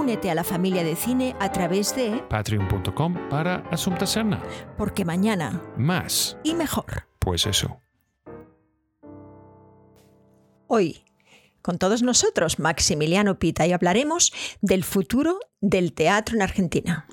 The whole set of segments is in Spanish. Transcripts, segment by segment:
Únete a la familia de cine a través de patreon.com para Asunta Serna. Porque mañana Más. y mejor. Pues eso. Hoy, con todos nosotros, Maximiliano Pita, y hablaremos del futuro del teatro en Argentina.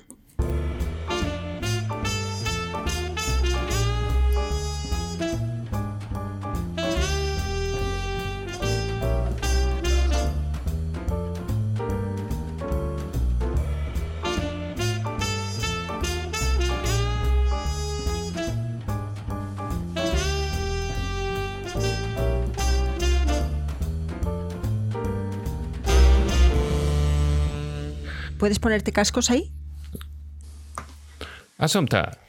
¿Puedes ponerte cascos ahí? Asunta.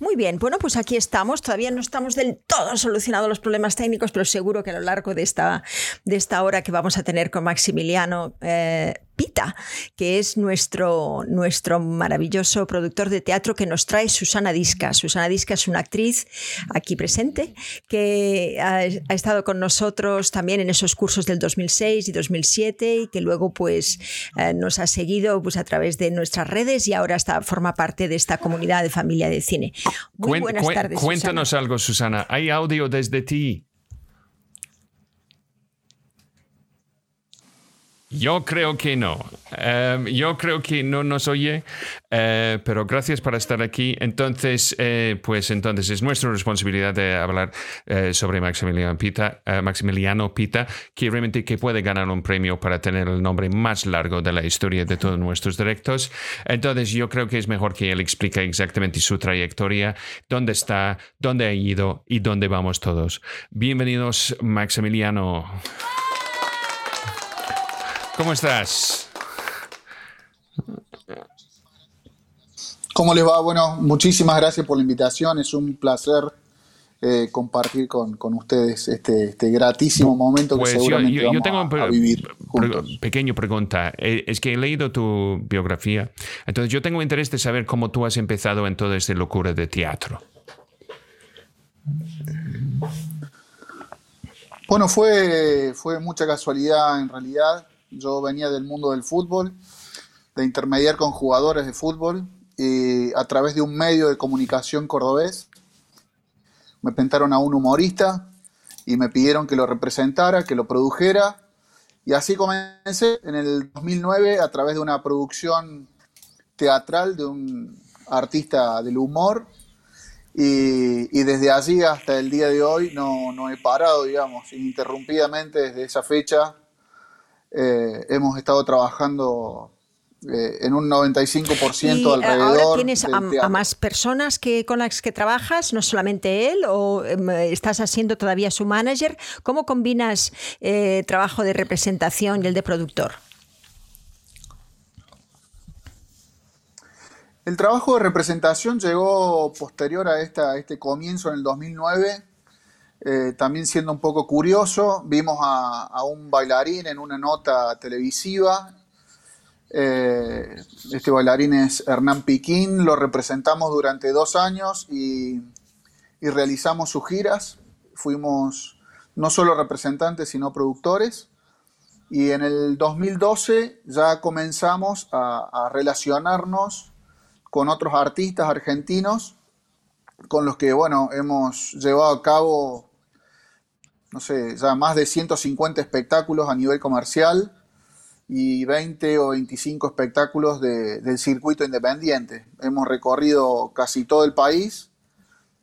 Muy bien, bueno, pues aquí estamos. Todavía no estamos del todo solucionados los problemas técnicos, pero seguro que a lo largo de esta, de esta hora que vamos a tener con Maximiliano eh, Pita, que es nuestro, nuestro maravilloso productor de teatro que nos trae Susana Disca. Susana Disca es una actriz aquí presente que ha, ha estado con nosotros también en esos cursos del 2006 y 2007 y que luego pues eh, nos ha seguido pues a través de nuestras redes y ahora está, forma parte de esta comunidad de familia de cine. Muy buenas cuen- tardes. Cuéntanos algo, Susana. Hay audio desde ti. Yo creo que no. Em, yo creo que no nos oye, eh, pero gracias por estar aquí. Entonces, eh, pues entonces es nuestra responsabilidad de hablar eh, sobre Maximiliano Pita, eh, Maximiliano Pita, que realmente que puede ganar un premio para tener el nombre más largo de la historia de todos nuestros directos. Entonces, yo creo que es mejor que él explique exactamente su trayectoria, dónde está, dónde ha ido y dónde vamos todos. Bienvenidos, Maximiliano. ¿Cómo estás? ¿Cómo les va? Bueno, muchísimas gracias por la invitación. Es un placer eh, compartir con, con ustedes este, este gratísimo momento que Pues yo, seguramente yo- yo vamos tengo a- a, vivir juntos. pequeña pregunta. Eh, Es que he leído tu biografía, entonces yo tengo interés de saber cómo tú has empezado en toda esta locura de teatro. Bueno, fue, fue mucha casualidad en realidad. Yo venía del mundo del fútbol, de intermediar con jugadores de fútbol, y a través de un medio de comunicación cordobés me pintaron a un humorista y me pidieron que lo representara, que lo produjera. Y así comencé en el 2009 a través de una producción teatral de un artista del humor. Y, desde allí hasta el día de hoy no, no he parado, digamos, ininterrumpidamente desde esa fecha. Eh, hemos estado trabajando eh, en un 95% Y eh, alrededor. ahora tienes a, más personas que con las que trabajas, no solamente él, o em, estás haciendo todavía su manager. ¿Cómo combinas eh, trabajo de representación y el de productor? El trabajo de representación llegó posterior a, esta, a este comienzo en el 2009. Eh, también siendo un poco curioso, vimos a, un bailarín en una nota televisiva. Eh, este bailarín es Hernán Piquín, lo representamos durante dos años y, y realizamos sus giras. Fuimos no solo representantes, sino productores. Y en el 2012 ya comenzamos a, a relacionarnos con otros artistas argentinos con los que, bueno, hemos llevado a cabo, no sé, ya más de 150 espectáculos a nivel comercial y 20 o 25 espectáculos de- del circuito independiente. Hemos recorrido casi todo el país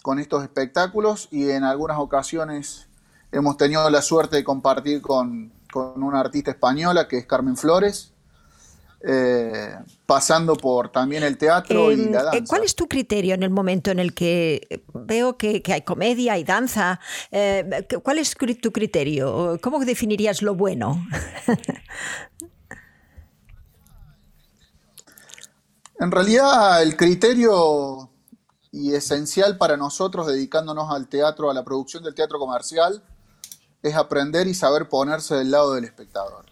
con estos espectáculos y en algunas ocasiones hemos tenido la suerte de compartir con, con una artista española que es Carmen Flores, eh, pasando por también el teatro y Em, la eh, danza. ¿Cuál es tu criterio en el momento en el que veo que, que hay comedia, hay danza? Eh, ¿Cuál es tu criterio? ¿Cómo definirías lo bueno? En realidad el criterio y esencial para nosotros dedicándonos al teatro, a la producción del teatro comercial, es aprender y saber ponerse del lado del espectador.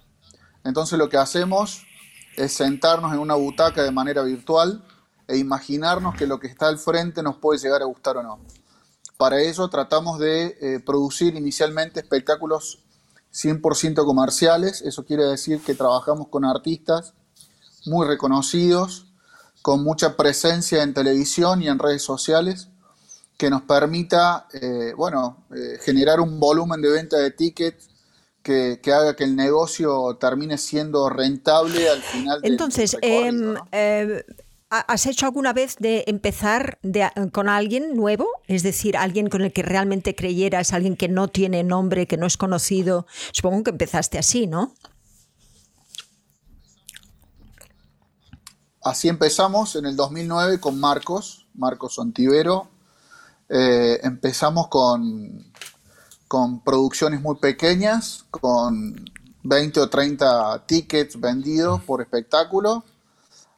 Entonces lo que hacemos es sentarnos en una butaca de manera virtual e imaginarnos que lo que está al frente nos puede llegar a gustar o no. Para eso tratamos de eh, producir inicialmente espectáculos 100% comerciales, eso quiere decir que trabajamos con artistas muy reconocidos, con mucha presencia en televisión y en redes sociales, que nos permita eh, bueno, eh, generar un volumen de venta de tickets que, haga que el negocio termine siendo rentable al final. Entonces, em, eh, ¿has hecho alguna vez de empezar con alguien nuevo? Es decir, alguien con el que realmente creyeras, alguien que no tiene nombre, que no es conocido. Supongo que empezaste así, ¿no? Así empezamos en el 2009 con Marcos, Marcos Ontivero. Eh, empezamos con, con producciones muy pequeñas, con 20 o 30 tickets vendidos por espectáculo,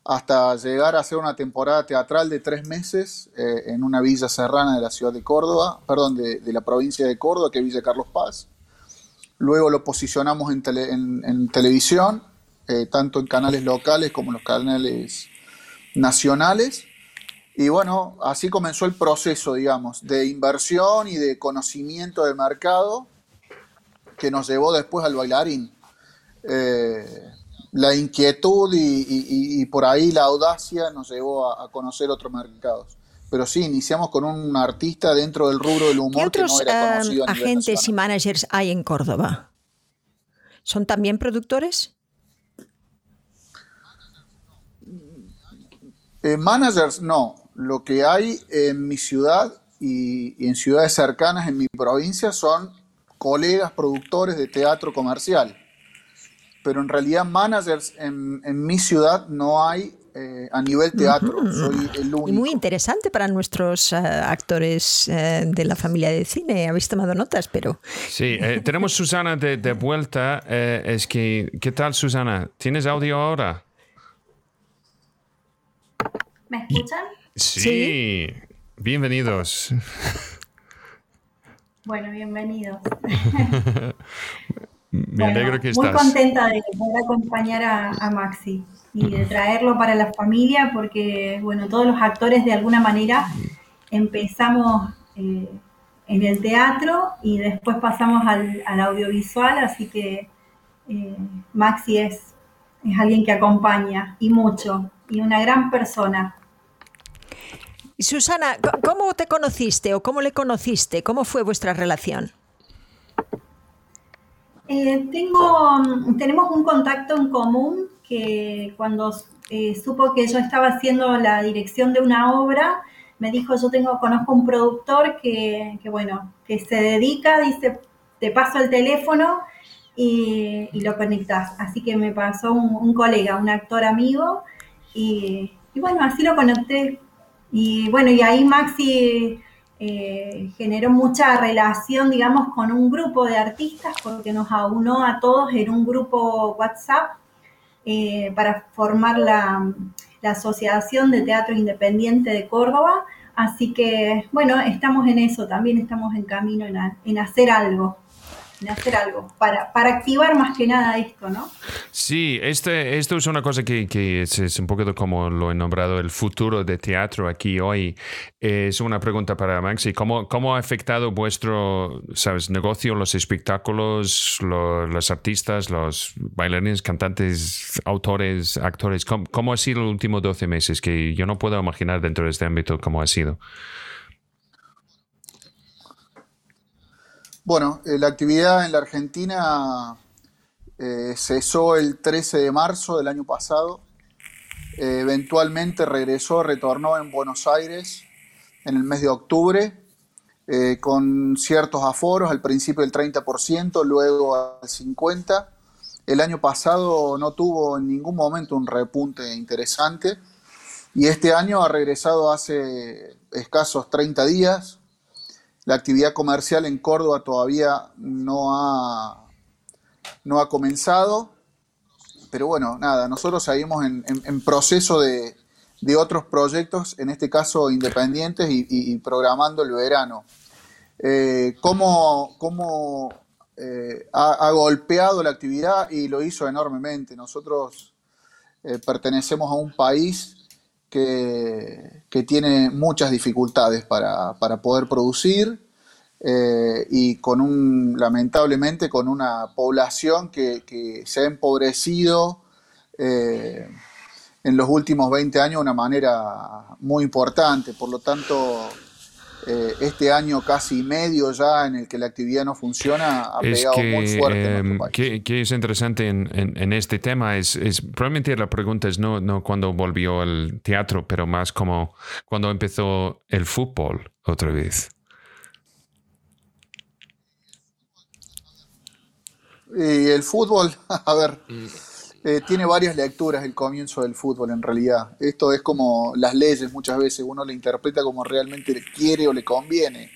hasta llegar a hacer una temporada teatral de tres meses eh, en una villa serrana de la ciudad de Córdoba, perdón, de, la provincia de Córdoba, que es Villa Carlos Paz. Luego lo posicionamos en, televisión eh, tanto en canales locales como en los canales nacionales. Y bueno, así comenzó el proceso, digamos, de inversión y de conocimiento de mercado que nos llevó después al bailarín. Eh, la inquietud y, por ahí la audacia nos llevó a, conocer otros mercados. Pero sí, iniciamos con un artista dentro del rubro del humor. ¿Qué otros que no era conocido eh, agentes y managers hay en Córdoba? ¿Son también productores? Eh, managers, no. Lo que hay en mi ciudad y, en ciudades cercanas en mi provincia son colegas productores de teatro comercial. Pero en realidad managers en, mi ciudad no hay eh, a nivel teatro. Soy el único. Y muy interesante para nuestros eh, actores de la familia de cine. Habéis tomado notas, pero... Sí, tenemos Susana de, de vuelta. es que, ¿qué tal Susana? ¿Tienes audio ahora? ¿Me escuchan? Sí, bienvenidos. Bueno, bienvenidos. Me alegro que estás. Muy contenta de poder acompañar a, Maxi y de traerlo para la familia porque, bueno, todos los actores de alguna manera empezamos eh, en el teatro y después pasamos al, audiovisual, así que eh, Maxi es, es alguien que acompaña y mucho y una gran persona. Susana, ¿cómo te conociste o cómo le conociste? ¿Cómo fue vuestra relación? Eh, tengo, tenemos un contacto en común que cuando eh, supo que yo estaba haciendo la dirección de una obra, me dijo, yo tengo, conozco un productor que, bueno, que se dedica, dice, te paso el teléfono y, lo conectas. Así que me pasó un colega, un actor amigo, y, bueno, así lo conecté. Y bueno, y ahí Maxi eh, generó mucha relación, digamos, con un grupo de artistas, porque nos aunó a todos en un grupo WhatsApp eh, para formar la, Asociación de Teatro Independiente de Córdoba. Así que, bueno, estamos en eso, también estamos en camino en hacer algo de hacer algo para, para, activar más que nada esto, ¿no? Sí, este, esto es una cosa que, que es, un poquito como lo he nombrado el futuro de teatro aquí hoy. Es una pregunta para Maxi. ¿Cómo, cómo ha afectado vuestro sabes, negocio, los espectáculos, los artistas, los bailarines, cantantes, autores, actores? ¿Cómo, ¿Cómo ha sido los últimos 12 meses? Que yo no puedo imaginar dentro de este ámbito cómo ha sido. Bueno, eh, la actividad en la Argentina eh, cesó el 13 de marzo del año pasado. Eh, eventualmente regresó, retornó en Buenos Aires en el mes de octubre, con ciertos aforos, al principio el 30%, luego al 50%. El año pasado no tuvo en ningún momento un repunte interesante y este año ha regresado hace escasos 30 días, la actividad comercial en Córdoba todavía no ha, no ha comenzado, pero bueno, nada, nosotros seguimos en, proceso de, de otros proyectos, en este caso independientes y, programando el verano. Eh, ¿Cómo, cómo eh, ha, golpeado la actividad? Y lo hizo enormemente. Nosotros eh, pertenecemos a un país que, tiene muchas dificultades para, para poder producir. y con un, lamentablemente, con una población que, se ha empobrecido en los últimos 20 años de una manera muy importante. Por lo tanto, eh, este año casi medio ya en el que la actividad no funciona ha pegado muy fuerte. en eh, que, es interesante en, este tema es, probablemente la pregunta es no, no cuando volvió el teatro, pero más como cuando empezó el fútbol otra vez. Y el fútbol, a ver. Mm. Eh, tiene varias lecturas el comienzo del fútbol en realidad. Esto es como las leyes muchas veces, uno le interpreta como realmente quiere o le conviene.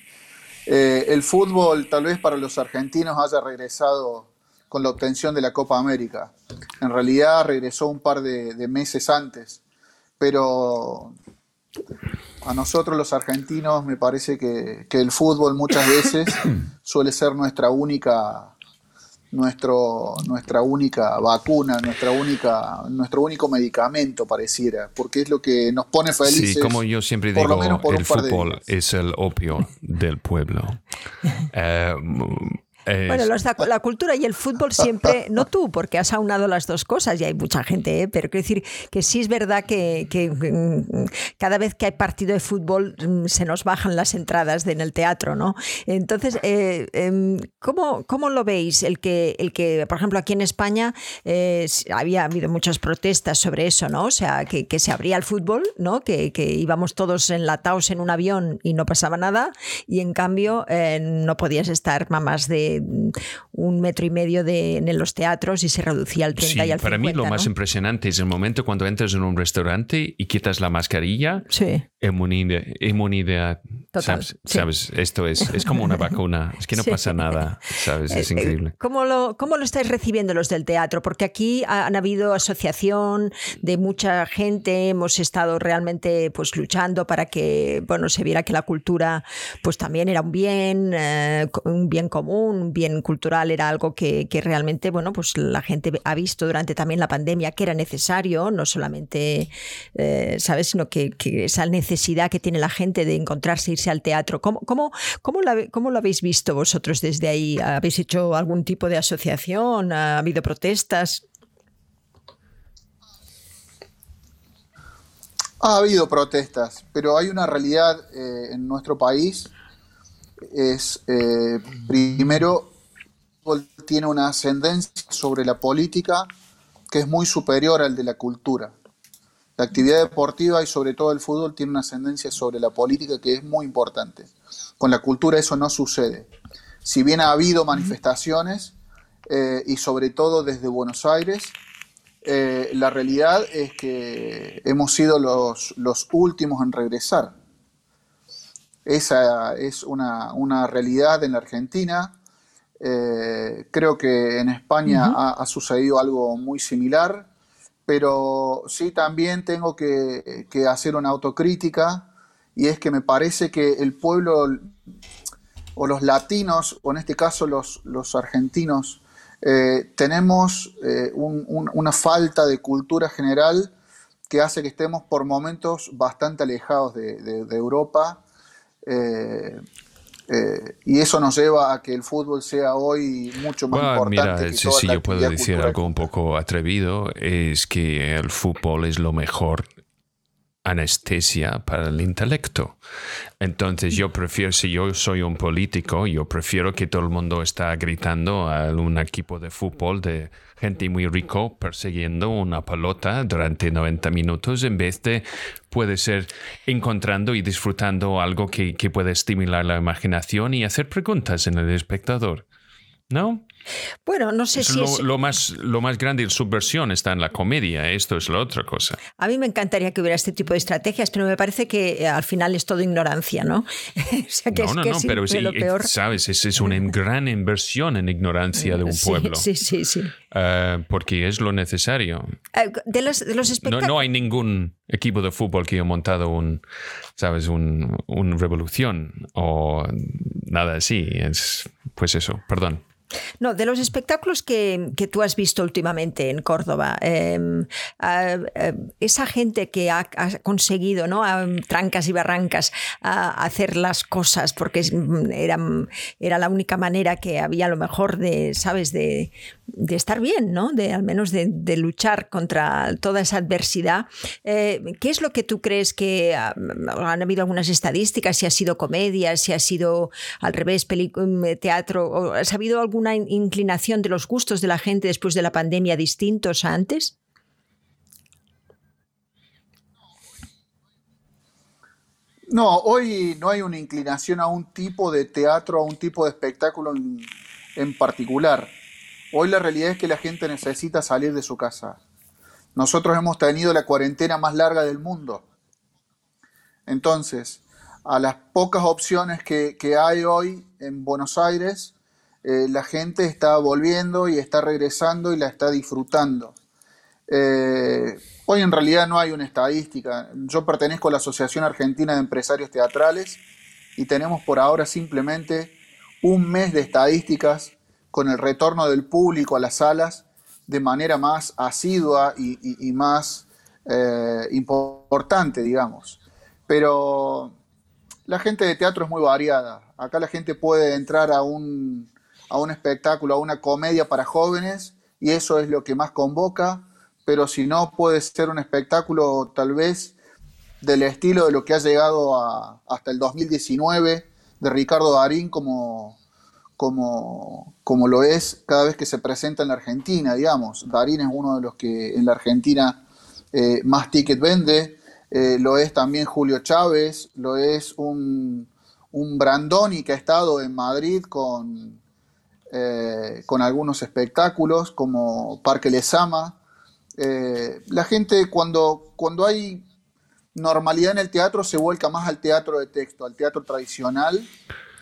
Eh, el fútbol tal vez para los argentinos haya regresado con la obtención de la Copa América. En realidad regresó un par de, meses antes, pero a nosotros los argentinos me parece que el fútbol muchas veces suele ser nuestra única nuestro, nuestra única vacuna, nuestra única, nuestro único medicamento, pareciera, porque es lo que nos pone felices. Sí, como yo siempre digo, el fútbol es el opio del pueblo. Eh, bueno, la cultura y el fútbol siempre, no tú, porque has aunado las dos cosas y hay mucha gente, ¿eh? pero quiero decir que sí es verdad que, mm, cada vez que hay partido de fútbol mm, se nos bajan las entradas en el teatro, ¿no? Entonces, eh, em, ¿cómo, ¿cómo, lo veis? El que, el que, por ejemplo, aquí en España eh, había habido muchas protestas sobre eso, ¿no? O sea, que, se abría el fútbol, ¿no? Que, íbamos todos enlatados en un avión y no pasaba nada, y en cambio no podías estar más de un metro y medio de, en los teatros y se reducía al 30 y al 50. Para mí lo más impresionante es el momento cuando entras en un restaurante y quitas la mascarilla. Sí. Inmunidad. inmunidad ¿sabes? Esto es, es como una vacuna. Es que no pasa nada. ¿Sabes? Es eh, eh, increíble. ¿Cómo lo, ¿Cómo lo estáis recibiendo los del teatro? Porque aquí han habido asociación de mucha gente. Hemos estado realmente pues luchando para que bueno, se viera que la cultura pues también era un bien, eh, un bien común, bien cultural era algo que, realmente, bueno, pues la gente ha visto durante también la pandemia que era necesario, no solamente, eh, ¿sabes?, sino que, esa necesidad que tiene la gente de encontrarse, irse al teatro. ¿Cómo, cómo, cómo, lo habéis visto vosotros desde ahí? ¿Habéis hecho algún tipo de asociación? ¿Ha habido protestas? Ha habido protestas, pero hay una realidad eh, en nuestro país es, eh, primero, tiene una ascendencia sobre la política que es muy superior al de la cultura. La actividad deportiva y sobre todo el fútbol tiene una ascendencia sobre la política que es muy importante. Con la cultura eso no sucede. Si bien ha habido manifestaciones, eh, y sobre todo desde Buenos Aires, eh, la realidad es que hemos sido los, los últimos en regresar. Esa es una, realidad en la Argentina. Eh, creo que en España ha, sucedido algo muy similar, pero sí también tengo que, hacer una autocrítica y es que me parece que el pueblo o los latinos, o en este caso los, argentinos, eh, tenemos eh, una falta de cultura general que hace que estemos por momentos bastante alejados de Europa eh, eh, y eso nos lleva a que el fútbol sea hoy mucho más importante. Mira, si yo puedo decir algo un poco atrevido, es que el fútbol es lo mejor anestesia para el intelecto. Entonces yo prefiero, si yo soy un político, yo prefiero que todo el mundo está gritando a un equipo de fútbol de gente muy rico persiguiendo una pelota durante 90 minutos en vez de puede ser encontrando y disfrutando algo que, que puede estimular la imaginación y hacer preguntas en el espectador. ¿No? Bueno, no sé si lo, es... lo, más, lo más grande de subversión está en la comedia, esto es la otra cosa. A mí me encantaría que hubiera este tipo de estrategias, pero me parece que eh, al final es todo ignorancia, ¿no? o sea, que no, es, no, que no, es pero sí, lo peor. sabes, es, es, una gran inversión en ignorancia de un pueblo. Sí, sí, sí. Uh, porque es lo necesario. Uh, de, los, de los no, no, hay ningún equipo de fútbol que haya montado un, sabes, un, un revolución o nada así. Es, pues eso, perdón. No, de los espectáculos que, que, tú has visto últimamente en Córdoba, eh, esa gente que ha, conseguido, ¿no? A trancas y barrancas, a hacer las cosas, porque era, era la única manera que había a lo mejor de, ¿sabes?, de, de estar bien, ¿no? De al menos de, de luchar contra toda esa adversidad. Eh, ¿Qué es lo que tú crees que ha, han habido algunas estadísticas? Si ha sido comedia, si ha sido al revés, teatro, o ¿has habido algún una inclinación de los gustos de la gente después de la pandemia distintos a antes? No, hoy no hay una inclinación a un tipo de teatro, a un tipo de espectáculo en, en, particular. Hoy la realidad es que la gente necesita salir de su casa. Nosotros hemos tenido la cuarentena más larga del mundo. Entonces, a las pocas opciones que, que hay hoy en Buenos Aires, eh, la gente está volviendo y está regresando y la está disfrutando. Eh, hoy en realidad no hay una estadística. Yo pertenezco a la Asociación Argentina de Empresarios Teatrales y tenemos por ahora simplemente un mes de estadísticas con el retorno del público a las salas de manera más asidua y, más eh, importante, digamos. Pero la gente de teatro es muy variada. Acá la gente puede entrar a un, a un espectáculo, a una comedia para jóvenes, y eso es lo que más convoca, pero si no puede ser un espectáculo tal vez del estilo de lo que ha llegado a, hasta el 2019 de Ricardo Darín como, como, como lo es cada vez que se presenta en la Argentina, digamos. Darín es uno de los que en la Argentina eh, más ticket vende, eh, lo es también Julio Chávez, lo es un, un Brandoni que ha estado en Madrid con, eh, con algunos espectáculos como Parque Lesama. Eh, la gente cuando, cuando hay normalidad en el teatro se vuelca más al teatro de texto, al teatro tradicional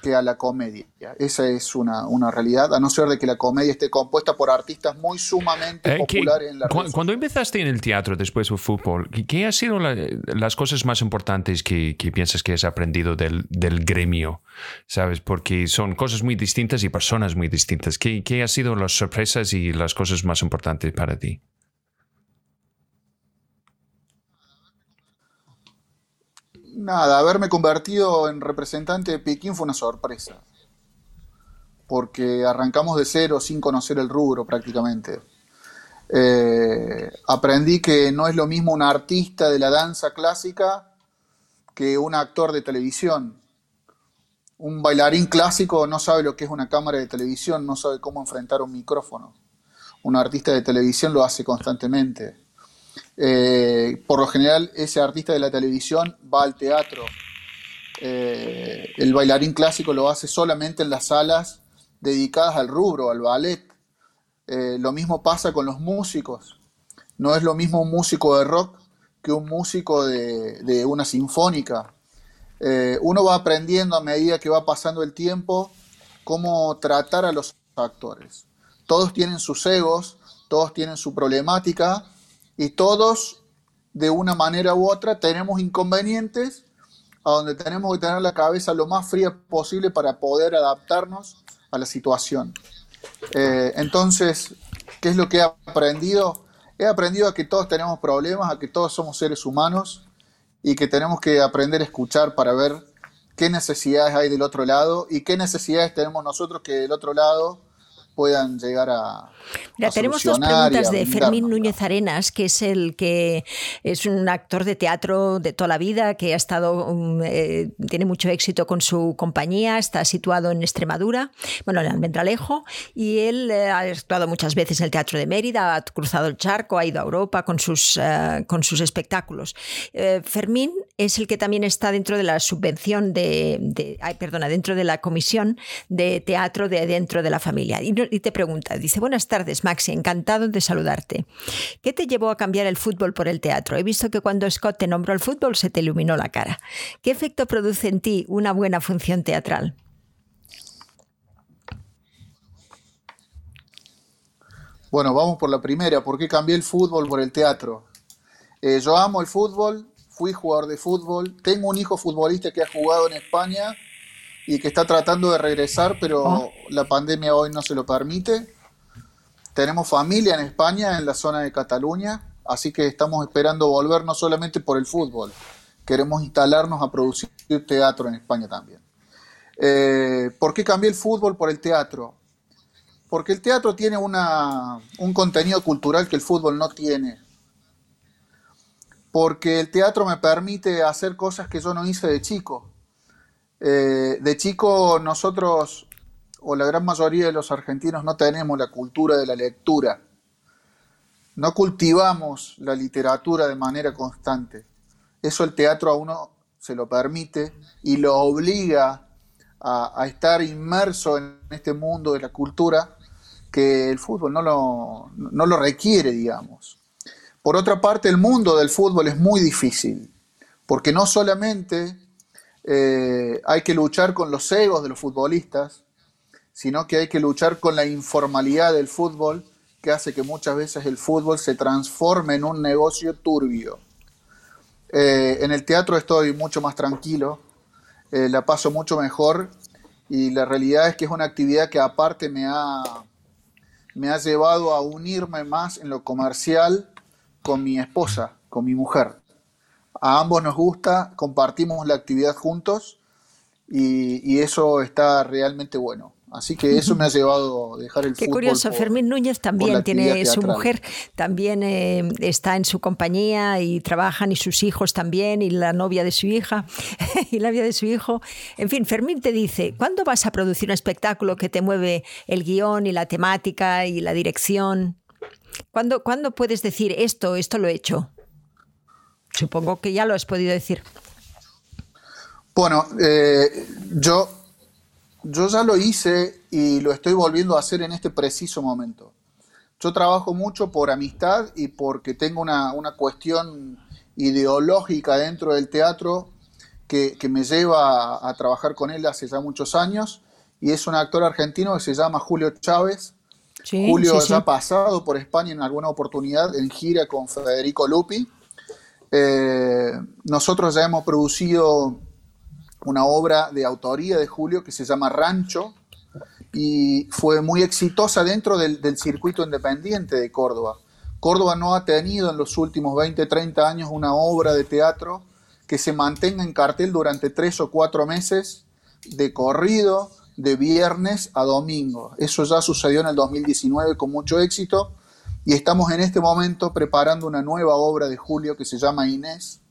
que a la comedia. Esa es una, una, realidad, a no ser de que la comedia esté compuesta por artistas muy sumamente eh, populares en la cu Cuando empezaste en el teatro después del fútbol, ¿qué han sido la, las cosas más importantes que, que, piensas que has aprendido del, del, gremio? ¿Sabes? Porque son cosas muy distintas y personas muy distintas. ¿Qué, qué han sido las sorpresas y las cosas más importantes para ti? Nada, haberme convertido en representante de Pekín fue una sorpresa. Porque arrancamos de cero sin conocer el rubro prácticamente. Eh, aprendí que no es lo mismo un artista de la danza clásica que un actor de televisión. Un bailarín clásico no sabe lo que es una cámara de televisión, no sabe cómo enfrentar un micrófono. Un artista de televisión lo hace constantemente. Eh, por lo general, ese artista de la televisión va al teatro. Eh, el bailarín clásico lo hace solamente en las salas dedicadas al rubro, al ballet. Eh, lo mismo pasa con los músicos. No es lo mismo un músico de rock que un músico de, de una sinfónica. uno va aprendiendo a medida que va pasando el tiempo cómo tratar a los actores. Todos tienen sus egos, todos tienen su problemática y todos, de una manera u otra, tenemos inconvenientes a donde tenemos que tener la cabeza lo más fría posible para poder adaptarnos a la situación. Eh, entonces, ¿qué es lo que he aprendido? He aprendido a que todos tenemos problemas, a que todos somos seres humanos y que tenemos que aprender a escuchar para ver qué necesidades hay del otro lado y qué necesidades tenemos nosotros que del otro lado puedan llegar a. Mira, tenemos dos preguntas de Fermín Núñez Arenas, que es el que es un actor de teatro de toda la vida, que ha estado, um, eh, tiene mucho éxito con su compañía, está situado en Extremadura, bueno, en Almendralejo, y él eh, ha actuado muchas veces en el Teatro de Mérida, ha cruzado el charco, ha ido a Europa con sus, uh, con sus espectáculos. Eh, Fermín es el que también está dentro de la subvención de, de ay, perdona, dentro de la comisión de teatro de dentro de la familia. Y y te pregunta, dice, buenas tardes Maxi, encantado de saludarte. ¿Qué te llevó a cambiar el fútbol por el teatro? He visto que cuando Scott te nombró el fútbol se te iluminó la cara. ¿Qué efecto produce en ti una buena función teatral? Bueno, vamos por la primera. ¿Por qué cambié el fútbol por el teatro? Eh, yo amo el fútbol, fui jugador de fútbol, tengo un hijo futbolista que ha jugado en España y que está tratando de regresar, pero oh. la pandemia hoy no se lo permite. Tenemos familia en España, en la zona de Cataluña, así que estamos esperando volver no solamente por el fútbol, queremos instalarnos a producir teatro en España también. Eh, ¿Por qué cambié el fútbol por el teatro? Porque el teatro tiene una, un contenido cultural que el fútbol no tiene. Porque el teatro me permite hacer cosas que yo no hice de chico. Eh, de chico nosotros, o la gran mayoría de los argentinos, no tenemos la cultura de la lectura. No cultivamos la literatura de manera constante. Eso el teatro a uno se lo permite y lo obliga a, a estar inmerso en este mundo de la cultura que el fútbol no lo, no lo requiere, digamos. Por otra parte, el mundo del fútbol es muy difícil, porque no solamente eh, hay que luchar con los egos de los futbolistas, sino que hay que luchar con la informalidad del fútbol, que hace que muchas veces el fútbol se transforme en un negocio turbio. Eh, en el teatro estoy mucho más tranquilo, eh, la paso mucho mejor y la realidad es que es una actividad que aparte me ha, me ha llevado a unirme más en lo comercial con mi esposa, con mi mujer a ambos nos gusta, compartimos la actividad juntos y, eso está realmente bueno. Así que eso me ha llevado a dejar el Qué fútbol. Qué curioso, Fermín Núñez también tiene su mujer, también eh, está en su compañía y trabajan y sus hijos también y la novia de su hija y la novia de su hijo. En fin, Fermín te dice, ¿cuándo vas a producir un espectáculo que te mueve el guion y la temática y la dirección? ¿Cuándo, ¿cuándo puedes decir esto, esto lo he hecho? Supongo que ya lo has podido decir. Bueno, eh, yo, yo ya lo hice y lo estoy volviendo a hacer en este preciso momento. Yo trabajo mucho por amistad y porque tengo una, cuestión ideológica dentro del teatro que, me lleva a, trabajar con él hace ya muchos años y es un actor argentino que se llama Julio Chávez. Julio ya ha pasado por España en alguna oportunidad en gira con Federico Lupi eh, nosotros ya hemos producido una obra de autoría de Julio que se llama Rancho y fue muy exitosa dentro del, circuito independiente de Córdoba. Córdoba no ha tenido en los últimos 20, 30 años una obra de teatro que se mantenga en cartel durante tres o cuatro meses de corrido de viernes a domingo. Eso ya sucedió en el 2019 con mucho éxito y estamos en este momento preparando una nueva obra de Julio que se llama Inés,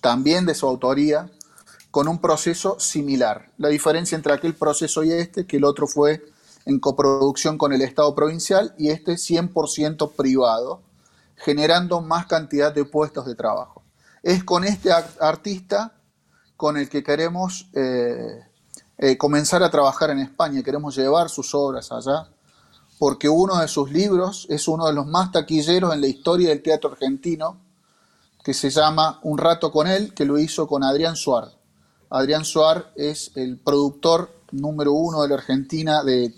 también de su autoría, con un proceso similar. La diferencia entre aquel proceso y este, que el otro fue en coproducción con el Estado provincial y este 100% privado, generando más cantidad de puestos de trabajo. Es con este artista con el que queremos eh, eh, comenzar a trabajar en España, queremos llevar sus obras allá porque uno de sus libros es uno de los más taquilleros en la historia del teatro argentino, que se llama Un rato con él, que lo hizo con Adrián Suar. Adrián Suar es el productor número uno de la Argentina de,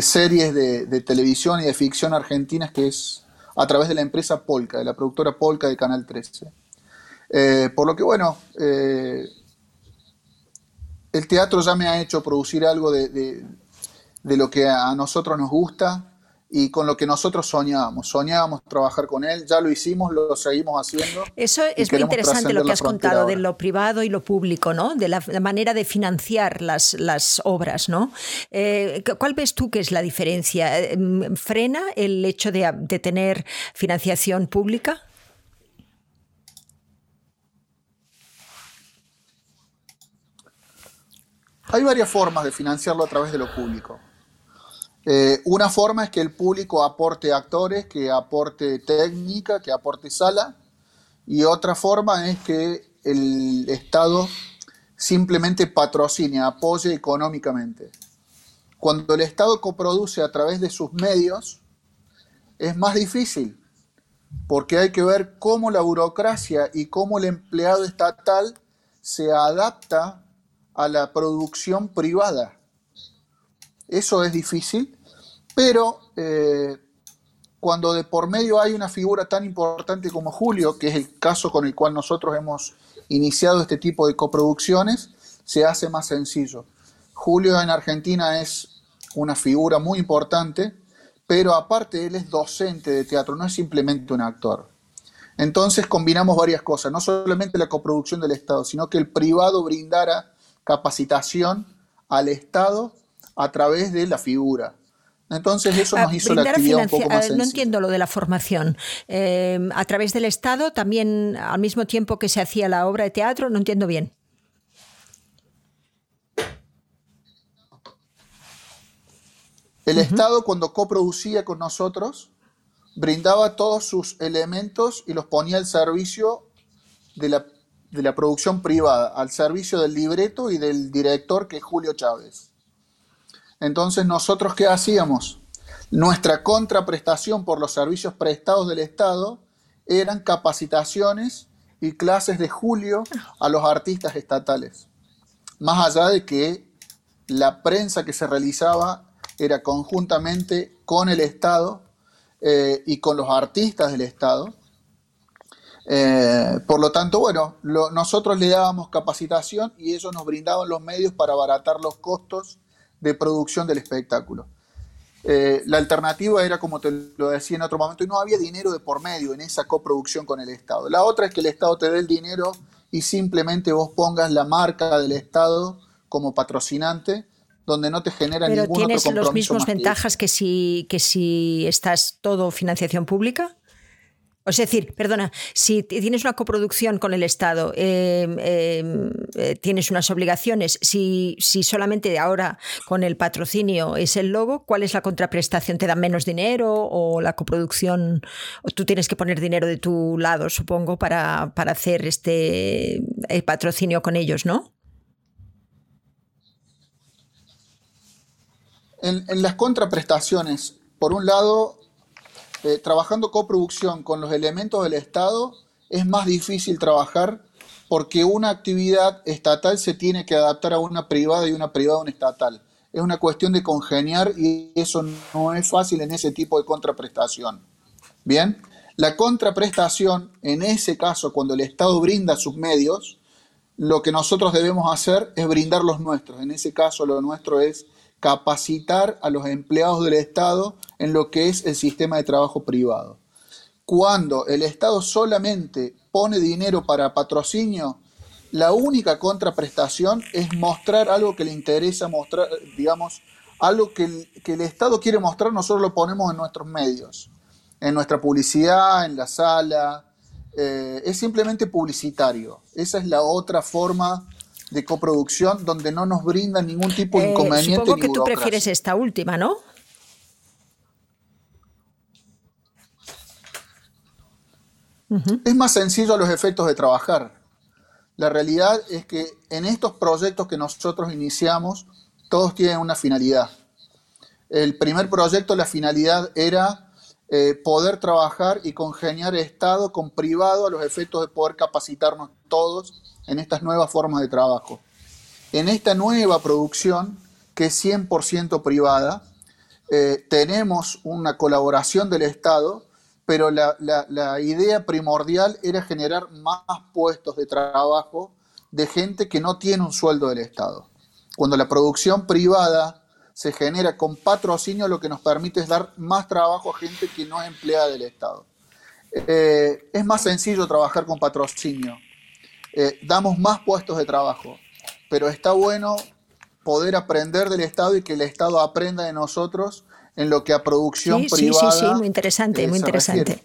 series de, televisión y de ficción argentinas, que es a través de la empresa Polka, de la productora Polka de Canal 13. Eh, por lo que, bueno, eh, el teatro ya me ha hecho producir algo de, de lo que a nosotros nos gusta y con lo que nosotros soñábamos. Soñábamos trabajar con él, ya lo hicimos, lo seguimos haciendo. Eso es muy interesante lo que has contado de lo privado y lo público, ¿no? De la, manera de financiar las, las obras, ¿no? Eh, ¿Cuál ves tú que es la diferencia? Eh, ¿Frena el hecho de, de tener financiación pública? Hay varias formas de financiarlo a través de lo público. Eh, una forma es que el público aporte actores, que aporte técnica, que aporte sala, y otra forma es que el Estado simplemente patrocine, apoye económicamente. Cuando el Estado coproduce a través de sus medios, es más difícil, porque hay que ver cómo la burocracia y cómo el empleado estatal se adapta a la producción privada. Eso es difícil, pero eh, cuando de por medio hay una figura tan importante como Julio, que es el caso con el cual nosotros hemos iniciado este tipo de coproducciones, se hace más sencillo. Julio en Argentina es una figura muy importante, pero aparte él es docente de teatro, no es simplemente un actor. Entonces combinamos varias cosas, no solamente la coproducción del Estado, sino que el privado brindara capacitación al Estado a través de la figura. Entonces eso nos ah, hizo la actividad un poco más No entiendo lo de la formación. Eh, a través del Estado, también al mismo tiempo que se hacía la obra de teatro, no entiendo bien. El Estado, cuando coproducía con nosotros, brindaba todos sus elementos y los ponía al servicio de la, de la producción privada, al servicio del libreto y del director, que es Julio Chávez. Entonces, ¿nosotros qué hacíamos? Nuestra contraprestación por los servicios prestados del Estado eran capacitaciones y clases de Julio a los artistas estatales. Más allá de que la prensa que se realizaba era conjuntamente con el Estado eh, y con los artistas del Estado. Eh, por lo tanto, bueno, nosotros le dábamos capacitación y ellos nos brindaban los medios para abaratar los costos de producción del espectáculo. Eh, la alternativa era, como te lo decía en otro momento, y no había dinero de por medio en esa coproducción con el Estado. La otra es que el Estado te dé el dinero y simplemente vos pongas la marca del Estado como patrocinante donde no te genera Pero ningún tienes los mismos ventajas que si, que si estás todo financiación pública. Es decir, perdona, si tienes una coproducción con el Estado, em, em, eh, tienes unas obligaciones. Si, si solamente ahora con el patrocinio es el logo, ¿cuál es la contraprestación? ¿Te dan menos dinero o la coproducción? O tú tienes que poner dinero de tu lado, supongo, para, para hacer este el patrocinio con ellos, ¿no? En, las contraprestaciones, por un lado, eh, trabajando coproducción con los elementos del Estado, es más difícil trabajar porque una actividad estatal se tiene que adaptar a una privada y una privada a una estatal. Es una cuestión de congeniar y eso no es fácil en ese tipo de contraprestación. Bien, la contraprestación, en ese caso, cuando el Estado brinda sus medios, lo que nosotros debemos hacer es brindar los nuestros. En ese caso, lo nuestro es capacitar a los empleados del Estado en lo que es el sistema de trabajo privado. Cuando el Estado solamente pone dinero para patrocinio, la única contraprestación es mostrar algo que le interesa mostrar, digamos, algo que el, Estado quiere mostrar, nosotros lo ponemos en nuestros medios, en nuestra publicidad, en la sala, eh, es simplemente publicitario. Esa es la otra forma de coproducción donde no nos brinda ningún tipo de eh, inconveniente. supongo que tú prefieres esta última, ¿no? Es más sencillo a los efectos de trabajar. La realidad es que en estos proyectos que nosotros iniciamos, todos tienen una finalidad. El primer proyecto, la finalidad era eh, poder trabajar y congeniar Estado con privado a los efectos de poder capacitarnos todos en estas nuevas formas de trabajo. En esta nueva producción, que es 100% privada, eh, tenemos una colaboración del Estado, pero la, idea primordial era generar más puestos de trabajo de gente que no tiene un sueldo del Estado. Cuando la producción privada se genera con patrocinio, lo que nos permite es dar más trabajo a gente que no es empleada del Estado. Eh, es más sencillo trabajar con patrocinio. Eh, damos más puestos de trabajo, pero está bueno poder aprender del Estado y que el Estado aprenda de nosotros en lo que a producción privada. Sí, sí, sí, muy interesante, muy interesante.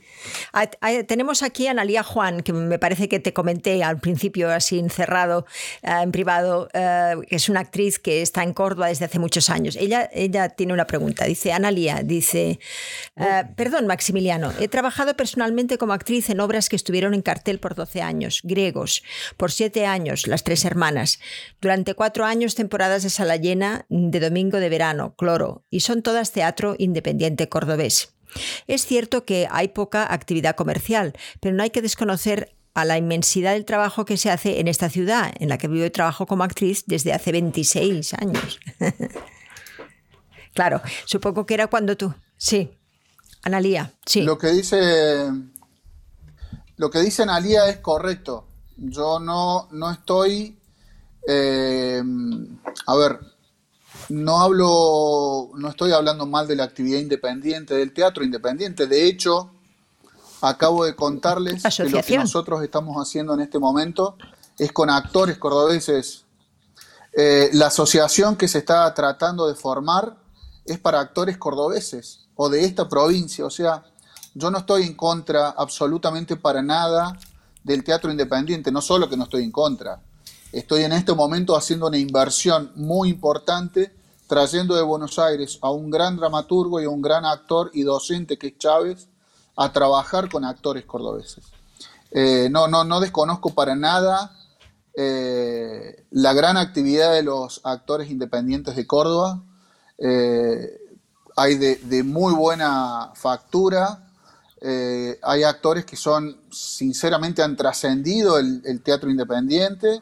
Tenemos aquí a Analia Juan, que me parece que te comenté al principio así encerrado, ah, en privado, que es una actriz que está en Córdoba desde hace muchos años. Ella, ella tiene una pregunta. Dice, Analia, dice, perdón, Maximiliano, he trabajado personalmente como actriz en obras que estuvieron en cartel por 12 años, griegos, por 7 años, Las Tres Hermanas, durante 4 años temporadas de sala llena de domingo de verano, cloro, y son todas teatro Independiente Cordobés. Es cierto que hay poca actividad comercial, pero no hay que desconocer a la inmensidad del trabajo que se hace en esta ciudad, en la que vivo y trabajo como actriz desde hace 26 años. claro, supongo que era cuando tú. Sí, Analía, sí. Lo que dice. Lo que dice Analía es correcto. Yo no, no estoy. Eh, a ver, no hablo, no estoy hablando mal de la actividad independiente, del teatro independiente. De hecho, acabo de contarles que lo que nosotros estamos haciendo en este momento es con actores cordobeses. Eh, la asociación que se está tratando de formar es para actores cordobeses o de esta provincia. O sea, yo no estoy en contra absolutamente para nada del teatro independiente, no solo que no estoy en contra, Estoy en este momento haciendo una inversión muy importante, trayendo de Buenos Aires a un gran dramaturgo y a un gran actor y docente que es Chávez, a trabajar con actores cordobeses. Eh, no, no, no desconozco para nada eh, la gran actividad de los actores independientes de Córdoba. Eh, hay de, muy buena factura. hay actores que son, sinceramente, han trascendido el teatro independiente.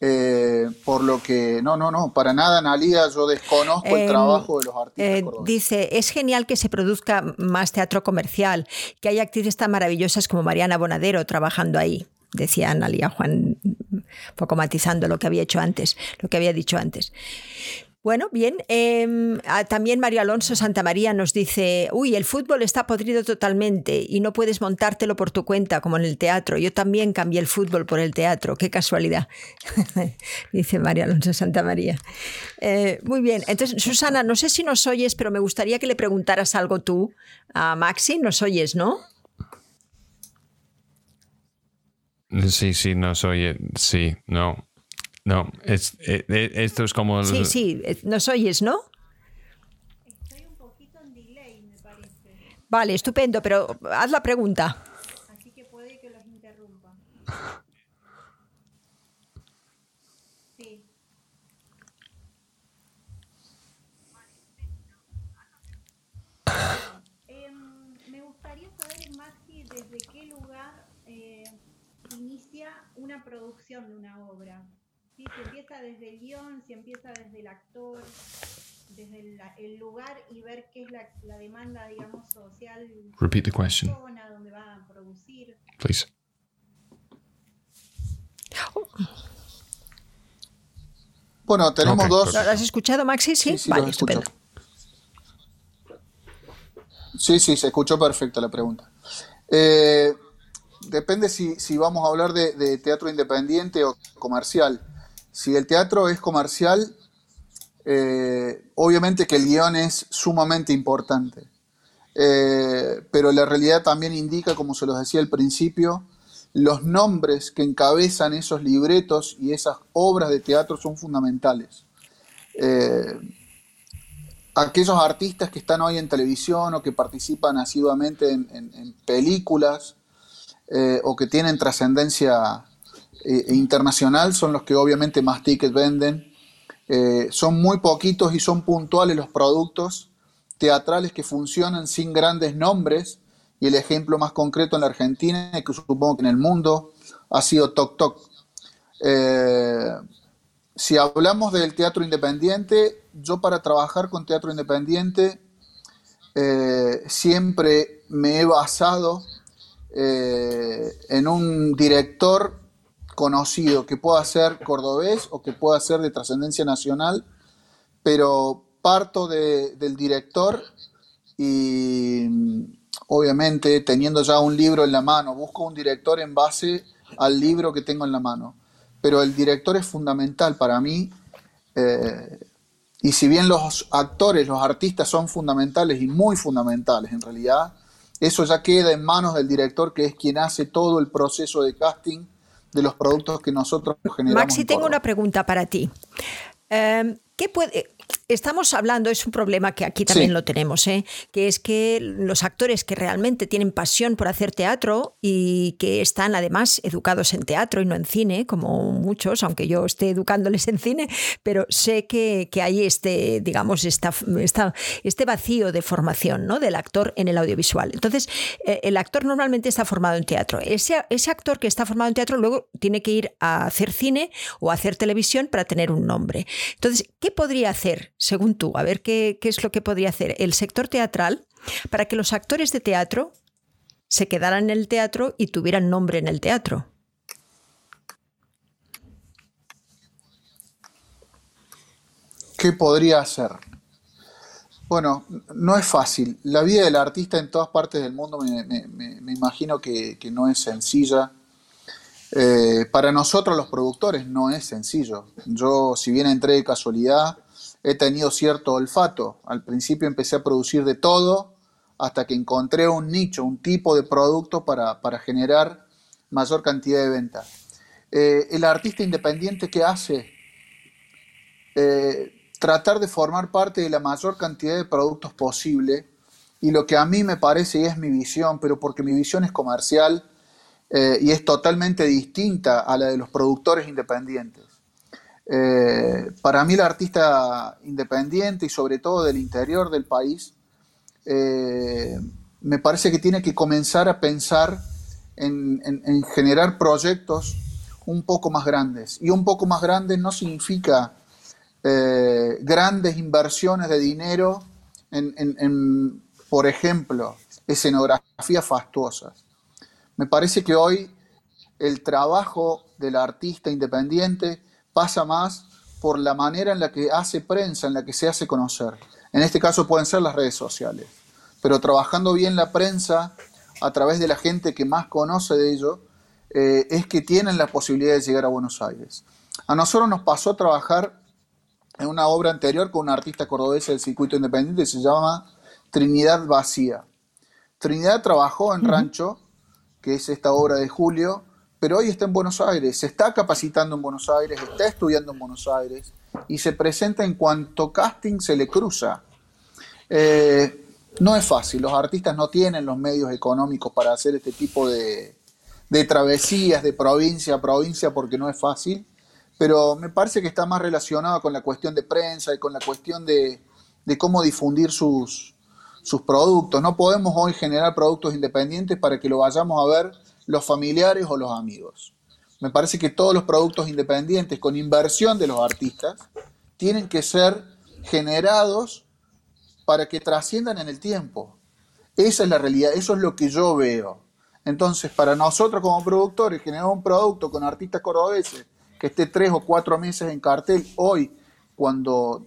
Eh, por lo que, no, no, no, para nada, Analia, yo desconozco el em, trabajo de los artistas. Eh, dice, es genial que se produzca más teatro comercial, que hay actrices tan maravillosas como Mariana Bonadero trabajando ahí, decía Analia Juan, poco matizando lo que había hecho antes, lo que había dicho antes. Bueno, bien. Em, ah, también Mario Alonso Santamaría nos dice, uy, el fútbol está podrido totalmente y no puedes montártelo por tu cuenta como en el teatro. Yo también cambié el fútbol por el teatro. Qué casualidad, dice Mario Alonso Santamaría. Eh, muy bien. Entonces, Susana, no sé si nos oyes, pero me gustaría que le preguntaras algo tú a Maxi. Nos oyes, ¿no? Sí, sí, nos oye. Sí, no. No, es, eh, eh, esto es como... Sí, sí, eh, nos oyes, ¿no? Estoy un poquito en delay, me parece. Vale, estupendo, pero haz la pregunta. Así que puede que los interrumpa. Sí. Em, me gustaría saber, Maxi, desde qué lugar inicia una producción de una obra si empieza desde el guion, si empieza desde el actor, desde el, lugar y ver qué es la, demanda, digamos, social. Repeat the question. Zona donde va a producir. Please. Bueno, tenemos dos. ¿Lo has escuchado, Maxi? Sí, sí, vale, estupendo. Sí, sí, se escuchó perfecta la pregunta. Eh, depende si, si, vamos a hablar de, teatro independiente o comercial. Si el teatro es comercial, eh, obviamente que el guion es sumamente importante. Eh, pero la realidad también indica, como se los decía al principio, los nombres que encabezan esos libretos y esas obras de teatro son fundamentales. Eh, aquellos artistas que están hoy en televisión o que participan asiduamente en películas o que tienen trascendencia eh, internacional son los que obviamente más tickets venden. Eh, son muy poquitos y son puntuales los productos teatrales que funcionan sin grandes nombres. Y el ejemplo más concreto en la Argentina, que supongo que en el mundo, ha sido Tok Tok. Eh, si hablamos del teatro independiente, yo para trabajar con teatro independiente siempre me he basado en un director conocido que pueda ser cordobés o que pueda ser de trascendencia nacional, pero parto del director y obviamente teniendo ya un libro en la mano, busco un director en base al libro que tengo en la mano. Pero el director es fundamental para mí. Eh, Y si bien los actores, los artistas son fundamentales y muy fundamentales en realidad, eso ya queda en manos del director que es quien hace todo el proceso de casting de los productos que nosotros generamos. Maxi, tengo una pregunta para ti. Em, ¿Qué puede, Estamos hablando, es un problema que aquí también lo tenemos, ¿eh? que es que los actores que realmente tienen pasión por hacer teatro y que están además educados en teatro y no en cine, como muchos, aunque yo esté educándoles en cine, pero sé que, hay este, digamos, esta, este vacío de formación ¿no? del actor en el audiovisual. Entonces, eh, el actor normalmente está formado en teatro. Ese, ese actor que está formado en teatro luego tiene que ir a hacer cine o a hacer televisión para tener un nombre. Entonces, ¿qué podría hacer? Según tú, a ver qué, es lo que podría hacer el sector teatral para que los actores de teatro se quedaran en el teatro y tuvieran nombre en el teatro. ¿Qué podría hacer? Bueno, no es fácil. La vida del artista en todas partes del mundo me, imagino que, no es sencilla. Eh, para nosotros los productores no es sencillo. Yo, si bien entré de casualidad, he tenido cierto olfato. Al principio empecé a producir de todo hasta que encontré un nicho, un tipo de producto para, generar mayor cantidad de ventas. Eh, el artista independiente que hace eh, tratar de formar parte de la mayor cantidad de productos posible y lo que a mí me parece y es mi visión, pero porque mi visión es comercial eh, y es totalmente distinta a la de los productores independientes. Eh, para mí el artista independiente y sobre todo del interior del país, eh, me parece que tiene que comenzar a pensar en, generar proyectos un poco más grandes. Y un poco más grandes no significa eh, grandes inversiones de dinero en, por ejemplo, escenografías fastuosas. Me parece que hoy el trabajo del artista independiente pasa más por la manera en la que hace prensa, en la que se hace conocer. En este caso pueden ser las redes sociales, pero trabajando bien la prensa a través de la gente que más conoce de ello, eh, es que tienen la posibilidad de llegar a Buenos Aires. A nosotros nos pasó a trabajar en una obra anterior con una artista cordobesa del circuito independiente que se llama Trinidad Vacía. Trinidad trabajó en Rancho, que es esta obra de Julio, pero hoy está en Buenos Aires, se está capacitando en Buenos Aires, está estudiando en Buenos Aires y se presenta en cuanto casting se le cruza. Eh, no es fácil, los artistas no tienen los medios económicos para hacer este tipo de, travesías de provincia a provincia porque no es fácil, pero me parece que está más relacionado con la cuestión de prensa y con la cuestión de, cómo difundir sus, sus productos. No podemos hoy generar productos independientes para que lo vayamos a ver los familiares o los amigos. Me parece que todos los productos independientes con inversión de los artistas tienen que ser generados para que trasciendan en el tiempo. Esa es la realidad, eso es lo que yo veo. Entonces, para nosotros como productores, generar un producto con artistas cordobeses que esté tres o cuatro meses en cartel hoy, cuando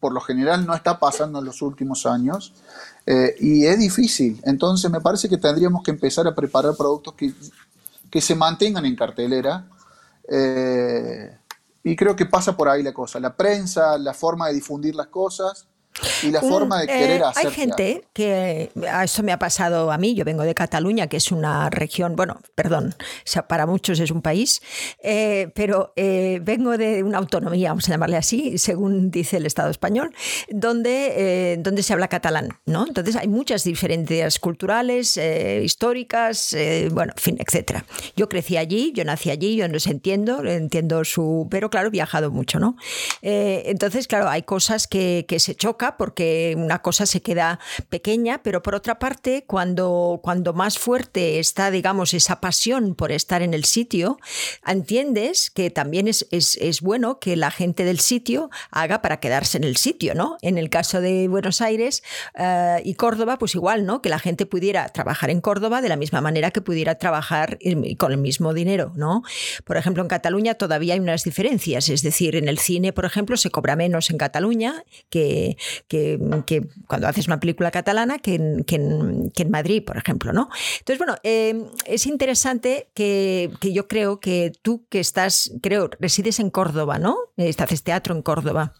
por lo general no está pasando en los últimos años, eh, y es difícil. Entonces me parece que tendríamos que empezar a preparar productos que, que se mantengan en cartelera. Eh, y creo que pasa por ahí la cosa. La prensa, la forma de difundir las cosas y la forma de querer eh, hacer. Hay gente que eso me ha pasado a mí. Yo vengo de Cataluña, que es una región, bueno, perdón, para muchos es un país, eh, pero eh, vengo de una autonomía, vamos a llamarle así, según dice el Estado español, donde, donde se habla catalán, ¿no? Entonces hay muchas diferencias culturales, históricas, bueno, fin, etcétera. Yo crecí allí, yo nací allí, yo no sé, entiendo, entiendo su, pero claro, he viajado mucho, ¿no? entonces, claro, hay cosas que, que se chocan porque una cosa se queda pequeña, pero por otra parte, cuando, cuando más fuerte está, digamos, esa pasión por estar en el sitio, entiendes que también es, es, bueno que la gente del sitio haga para quedarse en el sitio, ¿no? En el caso de Buenos Aires eh, y Córdoba, pues igual, ¿no? Que la gente pudiera trabajar en Córdoba de la misma manera que pudiera trabajar con el mismo dinero, ¿no? Por ejemplo, en Cataluña todavía hay unas diferencias, es decir, en el cine, por ejemplo, se cobra menos en Cataluña que, que, cuando haces una película catalana que en, que en, Madrid, por ejemplo. ¿no? Entonces, bueno, eh, es interesante que, yo creo que tú que estás, creo, resides en Córdoba, ¿no? Haces teatro en Córdoba.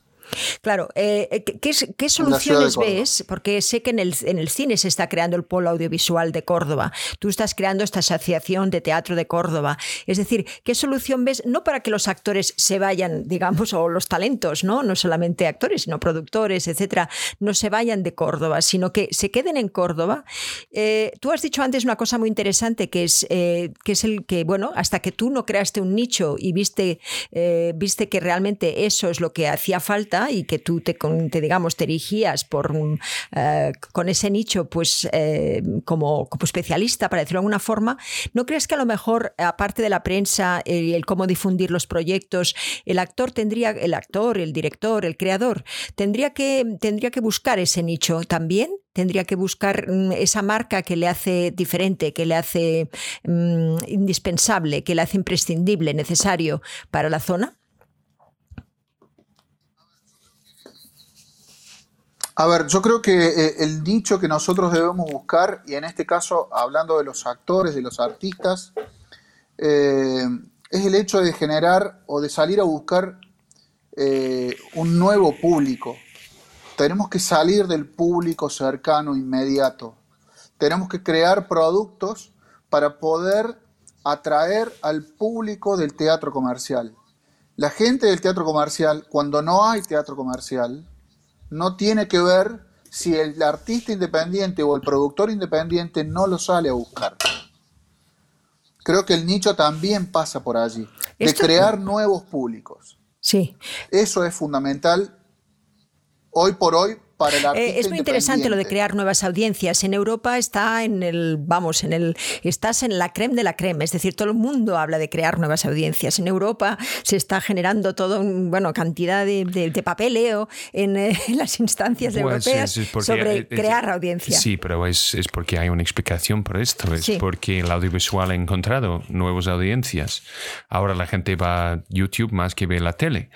Claro, eh, eh, ¿qué, soluciones ves? Porque sé que en el, en el, cine se está creando el polo audiovisual de Córdoba. Tú estás creando esta asociación de teatro de Córdoba. Es decir, ¿qué solución ves? No para que los actores se vayan, digamos, o los talentos, ¿no? No solamente actores, sino productores, etcétera, no se vayan de Córdoba, sino que se queden en Córdoba. Eh, tú has dicho antes una cosa muy interesante, que es, que es el que, bueno, hasta que tú no creaste un nicho y viste, viste que realmente eso es lo que hacía falta y que tú te, digamos, te erigías por, eh, con ese nicho pues, eh, como, especialista, para decirlo de alguna forma, ¿no crees que a lo mejor, aparte de la prensa y el, cómo difundir los proyectos, el actor tendría, el actor, el director, el creador, tendría que, tendría que buscar ese nicho también? tendría que buscar mm, esa marca que le hace diferente, que le hace mm, indispensable, que le hace imprescindible, necesario para la zona? A ver, yo creo que eh, el nicho que nosotros debemos buscar, y en este caso hablando de los actores, de los artistas, eh, es el hecho de generar o de salir a buscar eh, un nuevo público. Tenemos que salir del público cercano, inmediato. Tenemos que crear productos para poder atraer al público del teatro comercial. La gente del teatro comercial, cuando no hay teatro comercial, no tiene que ver si el artista independiente o el productor independiente no lo sale a buscar. Creo que el nicho también pasa por allí, de crear nuevos públicos. Sí. Eso es fundamental hoy por hoy eh, es muy interesante lo de crear nuevas audiencias. En Europa está en el, vamos, en el, estás en la creme de la creme, es decir, todo el mundo habla de crear nuevas audiencias. En Europa se está generando todo, bueno, cantidad de, papeleo en, eh, las instancias pues europeas sobre crear audiencias. Sí, pero es, porque hay una explicación por esto. Es porque el audiovisual ha encontrado nuevas audiencias. Ahora la gente va a YouTube más que ve la tele.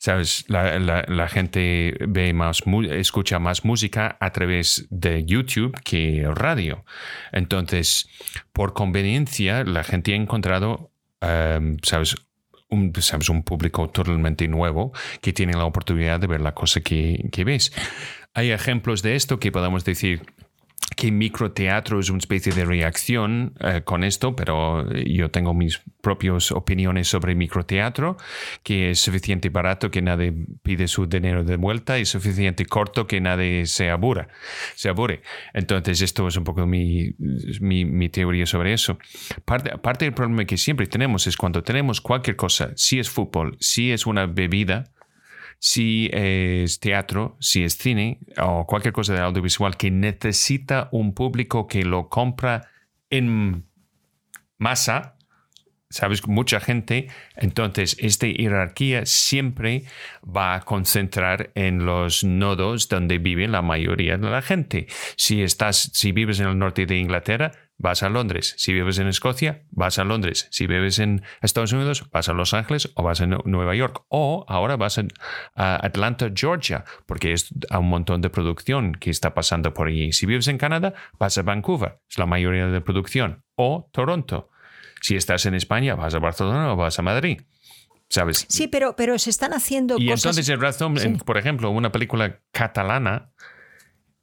¿Sabes? La, gente ve más, escucha más música a través de YouTube que radio. Entonces, por conveniencia, la gente ha encontrado, em, ¿sabes? un público totalmente nuevo que tiene la oportunidad de ver la cosa que, que ves. Hay ejemplos de esto que podemos decir, que microteatro es una especie de reacción eh, con esto, pero yo tengo mis propias opiniones sobre microteatro, que es suficiente barato que nadie pide su dinero de vuelta y suficiente corto que nadie se aburra, se aburre. Entonces, esto es un poco mi, mi, teoría sobre eso. Parte, parte del problema que siempre tenemos es cuando tenemos cualquier cosa, si es fútbol, si es una bebida, si es teatro, si es cine o cualquier cosa de audiovisual que necesita un público que lo compra en masa, sabes, mucha gente, entonces esta jerarquía siempre va a concentrar en los nodos donde vive la mayoría de la gente. Si estás, si vives en el norte de Inglaterra, vas a Londres. Si vives en Escocia, vas a Londres. Si vives en Estados Unidos, vas a Los Ángeles o vas a Nueva York. O ahora vas a Atlanta, Georgia, porque es un montón de producción que está pasando por allí. Si vives en Canadá, vas a Vancouver, es la mayoría de producción. O Toronto. Si estás en España, vas a Barcelona o vas a Madrid. ¿Sabes? Sí, pero, pero se están haciendo y entonces, en razón, por ejemplo, una película catalana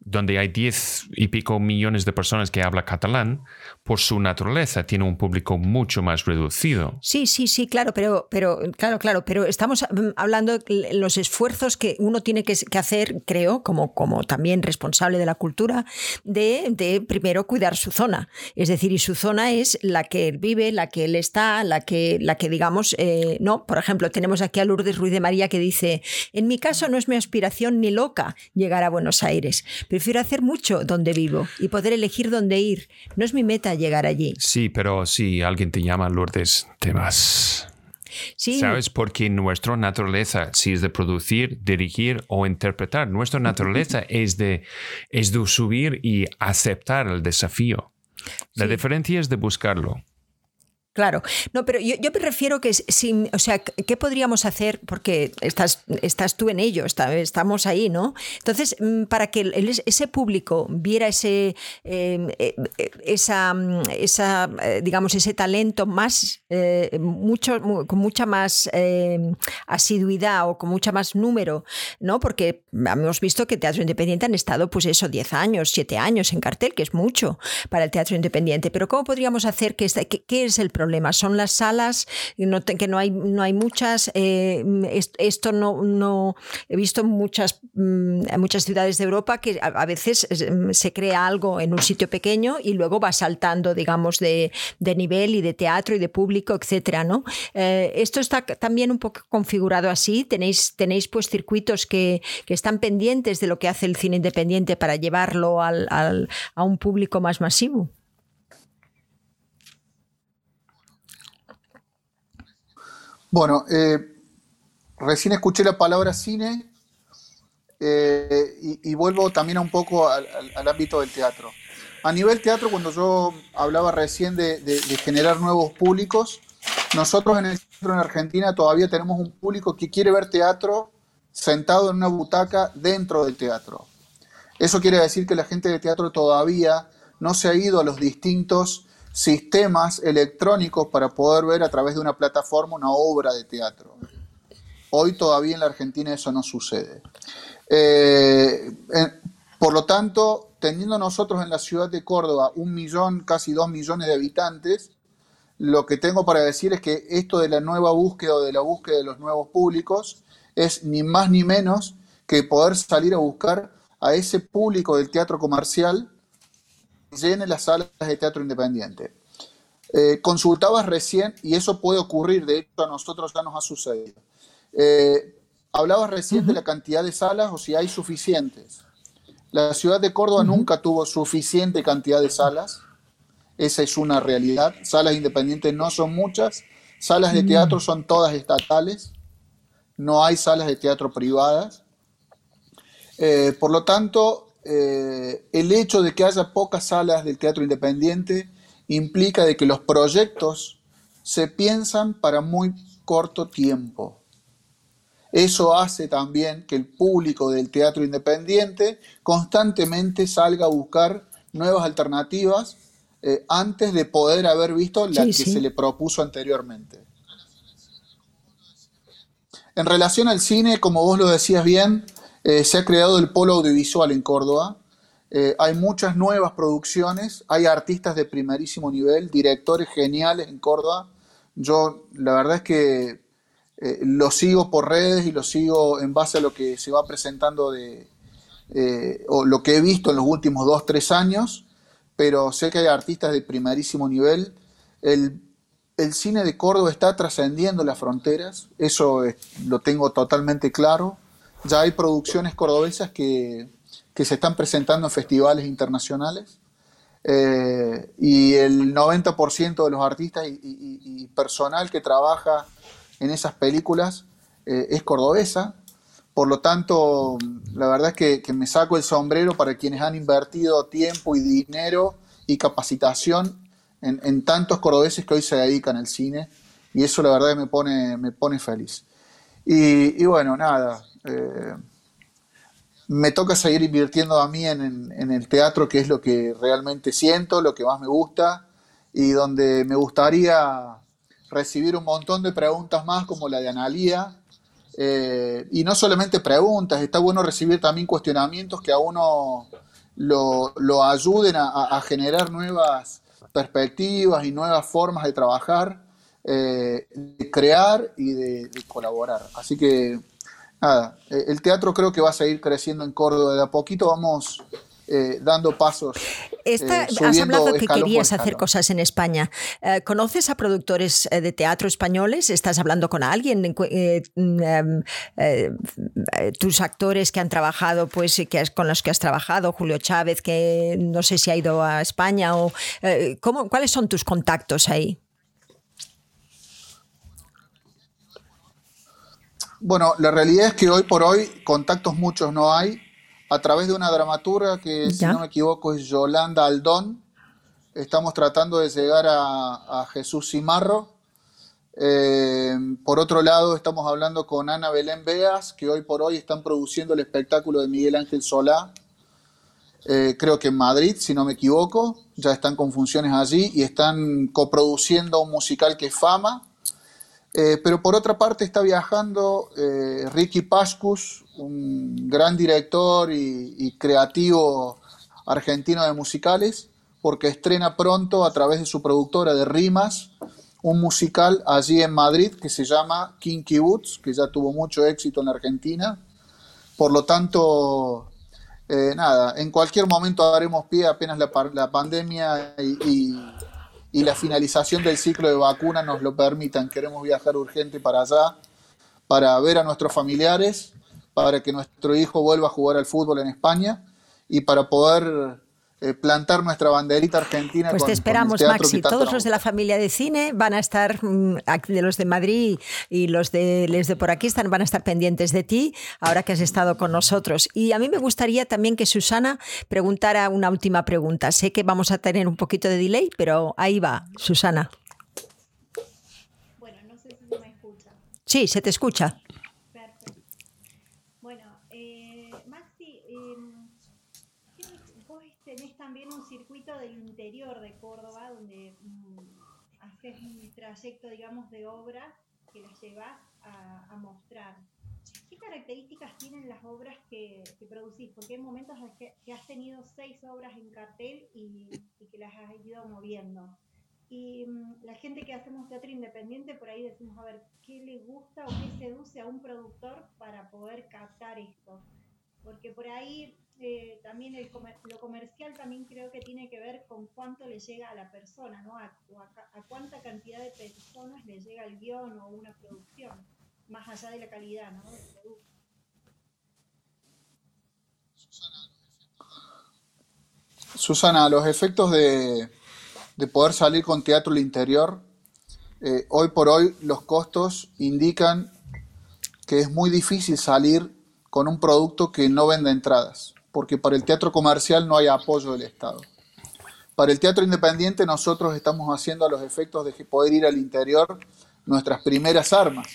donde hay diez y pico millones de personas que hablan catalán, por su naturaleza tiene un público mucho más reducido. Sí, sí, sí, claro, pero, pero claro, claro, pero estamos mm, hablando de los esfuerzos que uno tiene que, hacer, creo, como, como también responsable de la cultura, de, de, primero cuidar su zona. Es decir, y su zona es la que él vive, la que él está, la que, la que digamos, eh, no, por ejemplo, tenemos aquí a Lourdes Ruiz de María que dice, en mi caso no es mi aspiración ni loca llegar a Buenos Aires Prefiero hacer mucho donde vivo y poder elegir dónde ir. No es mi meta llegar allí. Sí, pero si alguien te llama Lourdes, te vas. Sí. ¿Sabes? Porque nuestra naturaleza, si es de producir, dirigir o interpretar, nuestra naturaleza es de, es de subir y aceptar el desafío. La diferencia es de buscarlo. Claro, no, pero yo, me refiero que sin, o sea, ¿qué podríamos hacer? Porque estás, estás tú en ello, estamos ahí, ¿no? Entonces, mm, para que ese público viera ese, em, eh, eh, esa, mm, esa eh, digamos, ese talento más, mucho, con mucha más em, asiduidad o con mucha más número, ¿no? Porque hemos visto que Teatro Independiente han estado, pues eso, 10 años, 7 años en cartel, que es mucho para el Teatro Independiente. Pero ¿cómo podríamos hacer que, qué es el problema? Son las salas, que no hay, no hay muchas. Eh, esto no, no he visto en muchas, mm, muchas ciudades de Europa que a, veces mm, se crea algo en un sitio pequeño y luego va saltando, digamos, de, nivel y de teatro y de público, etcétera, ¿no? Eh, esto está también un poco configurado así. Tenéis, tenéis pues circuitos que, están pendientes de lo que hace el cine independiente para llevarlo a un público más masivo. Bueno, eh, recién escuché la palabra cine eh, y, vuelvo también un poco al, ámbito del teatro. A nivel teatro, cuando yo hablaba recién de, generar nuevos públicos, nosotros en el teatro en Argentina todavía tenemos un público que quiere ver teatro sentado en una butaca dentro del teatro. Eso quiere decir que la gente de teatro todavía no se ha ido a los distintos sistemas electrónicos para poder ver a través de una plataforma una obra de teatro. Hoy todavía en la Argentina eso no sucede. Eh, por lo tanto, teniendo nosotros en la ciudad de Córdoba un millón, casi dos millones de habitantes, lo que tengo para decir es que esto de la nueva búsqueda o de la búsqueda de los nuevos públicos es ni más ni menos que poder salir a buscar a ese público del teatro comercial llene las salas de teatro independiente. Eh, consultabas recién, y eso puede ocurrir, de hecho a nosotros ya nos ha sucedido. Eh, hablabas recién de la cantidad de salas o si hay suficientes. La ciudad de Córdoba nunca tuvo suficiente cantidad de salas. Esa es una realidad. Salas independientes no son muchas. Salas de teatro son todas estatales. No hay salas de teatro privadas. Eh, por lo tanto, eh, el hecho de que haya pocas salas del teatro independiente implica de que los proyectos se piensan para muy corto tiempo. Eso hace también que el público del teatro independiente constantemente salga a buscar nuevas alternativas eh, antes de poder haber visto la que se le propuso anteriormente. En relación al cine, como vos lo decías bien, eh, se ha creado el polo audiovisual en Córdoba. Eh, hay muchas nuevas producciones, hay artistas de primerísimo nivel, directores geniales en Córdoba. Yo la verdad es que eh, lo sigo por redes y lo sigo en base a lo que se va presentando de, o lo que he visto en los últimos dos, tres años, pero sé que hay artistas de primerísimo nivel. El, cine de Córdoba está trascendiendo las fronteras, eso lo tengo totalmente claro ya hay producciones cordobesas que, se están presentando en festivales internacionales eh, y el 90% de los artistas y, personal que trabaja en esas películas eh, es cordobesa. Por lo tanto, la verdad es que, me saco el sombrero para quienes han invertido tiempo y dinero y capacitación en, tantos cordobeses que hoy se dedican al cine. Y eso la verdad me pone, me pone feliz. y bueno, nada, eh, me toca seguir invirtiendo a mí en, el teatro, que es lo que realmente siento, lo que más me gusta, y donde me gustaría recibir un montón de preguntas más como la de Analía. Eh, y no solamente preguntas, está bueno recibir también cuestionamientos que a uno lo, ayuden a, generar nuevas perspectivas y nuevas formas de trabajar, eh, de crear y de colaborar. Así que nada, eh, el teatro creo que va a seguir creciendo en Córdoba. De a poquito vamos eh, dando pasos. Esta, eh, has hablado que querías hacer cosas en España. ¿Conoces a productores de teatro españoles? ¿Estás hablando con alguien? Mm, em, tus actores que han trabajado, pues que con los que has trabajado, Julio Chávez, que no sé si ha ido a España o ¿cómo, ¿cuáles son tus contactos ahí? Bueno, la realidad es que hoy por hoy contactos muchos no hay. A través de una dramaturga que, si no me equivoco, es Yolanda Aldón, estamos tratando de llegar a, Jesús Cimarro. Eh, por otro lado, estamos hablando con Ana Belén Beas, que hoy por hoy están produciendo el espectáculo de Miguel Ángel Solá, eh, creo que en Madrid, si no me equivoco, ya están con funciones allí y están coproduciendo un musical que es Fama. Eh, pero por otra parte está viajando Ricky Pascus, un gran director y creativo argentino de musicales, porque estrena pronto a través de su productora de Rimas un musical allí en Madrid que se llama Kinky Boots, que ya tuvo mucho éxito en Argentina. Por lo tanto, eh, nada, en cualquier momento daremos pie apenas la, pandemia y, la finalización del ciclo de vacuna nos lo permitan. Queremos viajar urgente para allá, para ver a nuestros familiares, para que nuestro hijo vuelva a jugar al fútbol en España y para poder eh, plantar nuestra banderita argentina. Pues te esperamos, Maxi. Todos los de la familia de cine van a estar, mm, de los de Madrid y los de, los de por aquí están, van a estar pendientes de ti ahora que has estado con nosotros. Y a mí me gustaría también que Susana preguntara una última pregunta. Sé que vamos a tener un poquito de delay, pero ahí va, Susana. Bueno, no sé si me escucha. Sí, se te escucha. de Córdoba, donde mm, haces un trayecto, digamos, de obras que las llevas a, mostrar. ¿Qué características tienen las obras que, producís? Porque hay momentos que, que, has tenido seis obras en cartel y, que las has ido moviendo. Y mm, la gente que hacemos teatro independiente, por ahí decimos, a ver, ¿qué le gusta o qué seduce a un productor para poder captar esto? Porque por ahí eh, también el lo comercial también creo que tiene que ver con cuánto le llega a la persona, ¿no? A, cuánta cantidad de personas le llega el guion o una producción, más allá de la calidad, ¿no? Susana, los efectos de, poder salir con teatro al interior, eh, hoy por hoy los costos indican que es muy difícil salir con un producto que no vende entradas porque para el teatro comercial no hay apoyo del Estado. Para el teatro independiente nosotros estamos haciendo a los efectos de poder ir al interior nuestras primeras armas.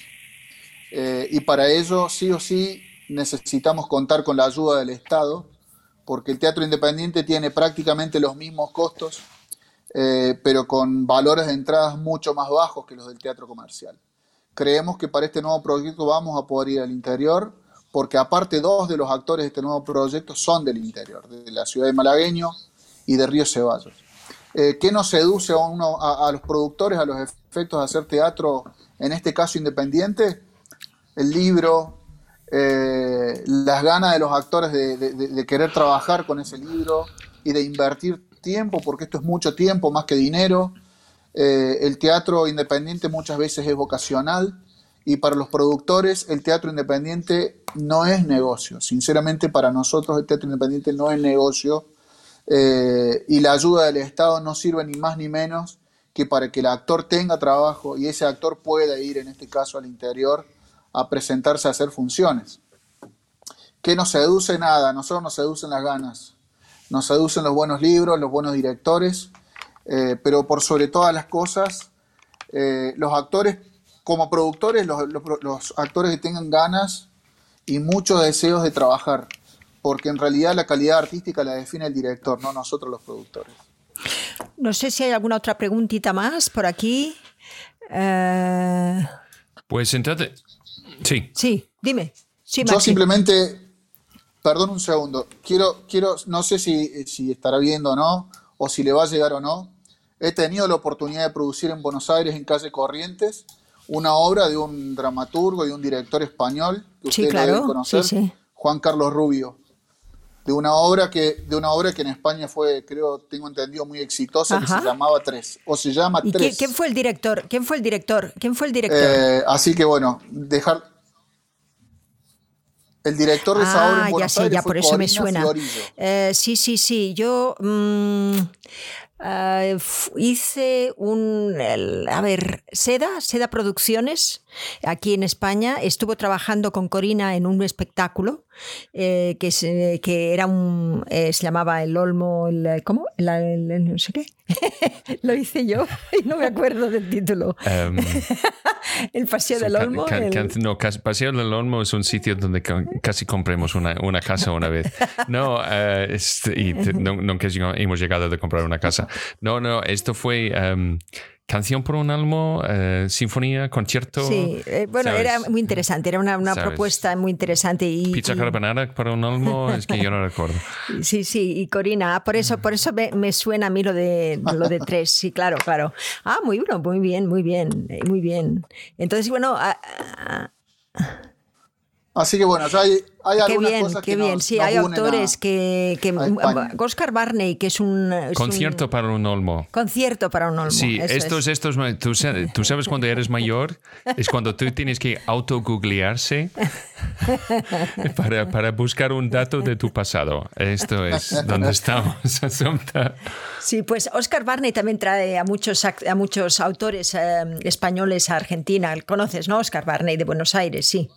Eh, y para ello sí o sí necesitamos contar con la ayuda del Estado, porque el teatro independiente tiene prácticamente los mismos costos, eh, pero con valores de entradas mucho más bajos que los del teatro comercial. Creemos que para este nuevo proyecto vamos a poder ir al interior porque aparte dos de los actores de este nuevo proyecto son del interior, de la ciudad de Malagueño y de Río Ceballos. Eh, ¿Qué nos seduce a, uno, a, los productores, a los efectos de hacer teatro, en este caso independiente? El libro, eh, las ganas de los actores de, querer trabajar con ese libro y de invertir tiempo, porque esto es mucho tiempo más que dinero. Eh, el teatro independiente muchas veces es vocacional y para los productores el teatro independiente no es negocio. Sinceramente para nosotros el teatro independiente no es negocio eh, y la ayuda del Estado no sirve ni más ni menos que para que el actor tenga trabajo y ese actor pueda ir, en este caso, al interior a presentarse a hacer funciones. ¿Qué nos seduce? Nada, nosotros nos seducen las ganas, nos seducen los buenos libros, los buenos directores, eh, pero por sobre todas las cosas, eh, los actores como productores, los, actores que tengan ganas y muchos deseos de trabajar, porque en realidad la calidad artística la define el director, no nosotros los productores. No sé si hay alguna otra preguntita más por aquí. Eh, pues entonces, sí. Sí, dime. Yo simplemente, perdón un segundo, quiero, quiero no sé si, si estará viendo o no, o si le va a llegar o no. He tenido la oportunidad de producir en Buenos Aires, en calle Corrientes, una obra de un dramaturgo y un director español que usted debe conocer, Juan Carlos Rubio. De una obra que de una obra que en España fue, creo, tengo entendido, muy exitosa, que se llamaba Tres. O se llama Tres. ¿Quién fue el director? ¿Quién fue el director? ¿Quién fue el director? Eh, así que bueno, dejar. El director de esa obra en ah, Buenos ya sé, ya por eso me suena. Eh, sí, sí, sí. Yo. Mm, Ah, hice un, a ver, Seda, Seda Producciones, aquí en España. Estuvo trabajando con Corina en un espectáculo eh, que, se, que era un. Eh, se llamaba El Olmo. El, ¿Cómo? El, el, no sé qué. Lo hice yo y no me acuerdo del título. Um, el Paseo del Olmo. Ca, ca, el... No, Paseo del Olmo es un sitio donde casi compremos una, una casa una vez. No, uh, es, y no, nunca hemos llegado a comprar una casa. No, no, esto fue. Um, Canción por un almo, eh, sinfonía, concierto. Sí, eh, bueno, ¿sabes? era muy interesante, era una, una propuesta muy interesante. Y, Pizza y... carbonara para un almo, es que yo no recuerdo. Sí, sí, y Corina, por eso, por eso me, me, suena a mí lo de, lo de tres, sí, claro, claro. Ah, muy bueno, muy bien, muy bien, muy bien. Entonces, bueno... A, a, Así que bueno, hay, hay qué algunas bien, cosas qué que bien. nos, sí, nos hay autores a, que, que Oscar Barney, que es un es concierto un, para un olmo. Concierto para un olmo. Sí, eso estos, es. estos, tú, tú sabes cuando eres mayor es cuando tú tienes que autogooglearse para, para buscar un dato de tu pasado. Esto es donde estamos, Asunta. Sí, pues Oscar Barney también trae a muchos, a muchos autores eh, españoles a Argentina. ¿Conoces, no? Oscar Barney de Buenos Aires, sí.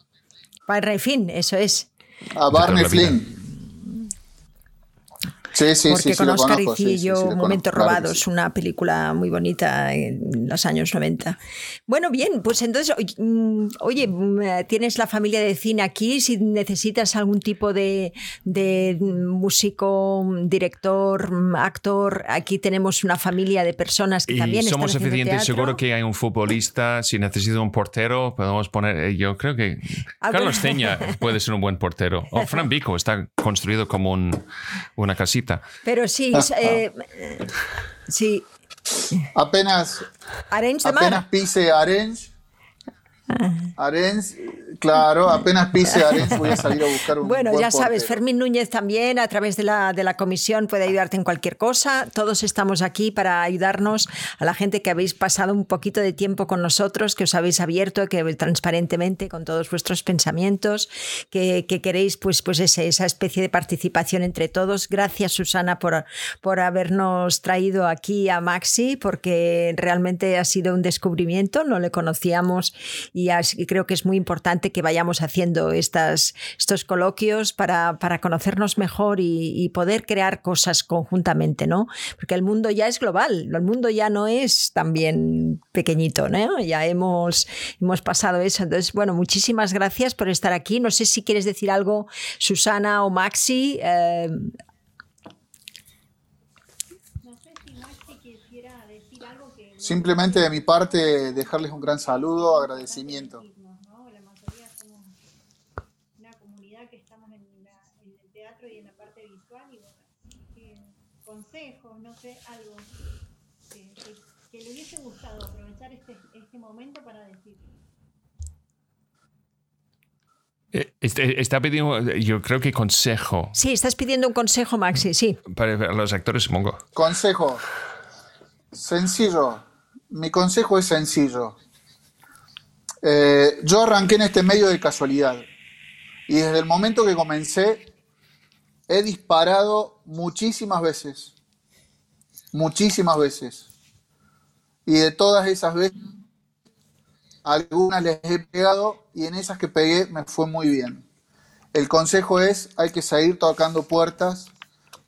Barney Finn, eso es. A Barney Flynn. Sí, sí, Porque sí, con sí, Oscar lo conozco, hice sí, sí, yo sí, lo Momentos conozco, claro Robados, sí. una película muy bonita en los años 90. Bueno, bien, pues entonces, oye, tienes la familia de cine aquí, si necesitas algún tipo de, de músico, director, actor, aquí tenemos una familia de personas que y también somos están eficientes. teatro. Seguro que hay un futbolista. Si necesito un portero, podemos poner. eh, Yo creo que Carlos. Teña puede ser un buen portero. O Fran Vico está construido como un, una casita. Pero sí, eh, sí, Apenas, apenas pise Arenys, Arenys, claro, apenas pise Arenys voy a salir a buscar un Bueno, buen ya sabes. Fermín Núñez también a través de la, de la comisión puede ayudarte en cualquier cosa. Todos estamos aquí para ayudarnos a la gente que habéis pasado un poquito de tiempo con nosotros, que os habéis abierto, que transparentemente con todos vuestros pensamientos, que, que queréis pues, pues ese, esa especie de participación entre todos. Gracias Susana por, por habernos traído aquí a Maxi, porque realmente ha sido un descubrimiento, no le conocíamos y creo que es muy importante que vayamos haciendo estas, estos coloquios para, para conocernos mejor y, y, poder crear cosas conjuntamente, ¿no? Porque el mundo ya es global, el mundo ya no es también pequeñito, ¿no? Ya hemos, hemos pasado eso. Entonces, bueno, muchísimas gracias por estar aquí. No sé si quieres decir algo, Susana o Maxi. Eh, No sé si Maxi quisiera decir algo que... Simplemente de mi parte dejarles un gran saludo, agradecimiento. La mayoría somos una comunidad que estamos en, la- en el teatro y en la parte visual y consejos, no sé, algo que, que- que le hubiese gustado aprovechar este, este momento para decir. Eh, este- Está pidiendo, yo creo que consejo sí, estás pidiendo un consejo, Maxi, sí. para los actores, supongo. Consejo, sencillo. Mi consejo es sencillo. Eh, yo arranqué en este medio de casualidad y desde el momento que comencé he disparado muchísimas veces. Muchísimas veces. Y de todas esas veces, algunas les he pegado y en esas que pegué me fue muy bien. El consejo es, hay que seguir tocando puertas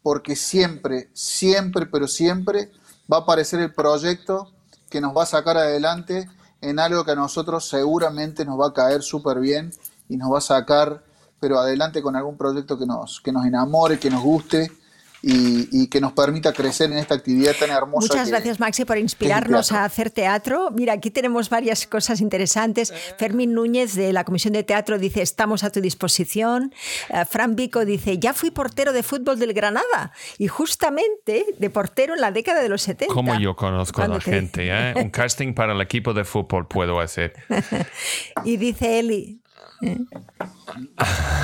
porque siempre, siempre, pero siempre va a aparecer el proyecto que nos va a sacar adelante en algo que a nosotros seguramente nos va a caer súper bien y nos va a sacar, pero adelante con algún proyecto que nos, que nos enamore, que nos guste y, y que nos permita crecer en esta actividad tan hermosa. Muchas que- gracias, Maxi, por el inspirarnos a hacer teatro. Mira, aquí tenemos varias cosas interesantes. Fermín Núñez, de la Comisión de Teatro, dice, estamos a tu disposición. Eh, Fran Vico dice, ya fui portero de fútbol del Granada y justamente de portero en la década de los 70. Como yo conozco a la te- gente, ¿eh? Un casting para el equipo de fútbol puedo hacer. Y dice Eli,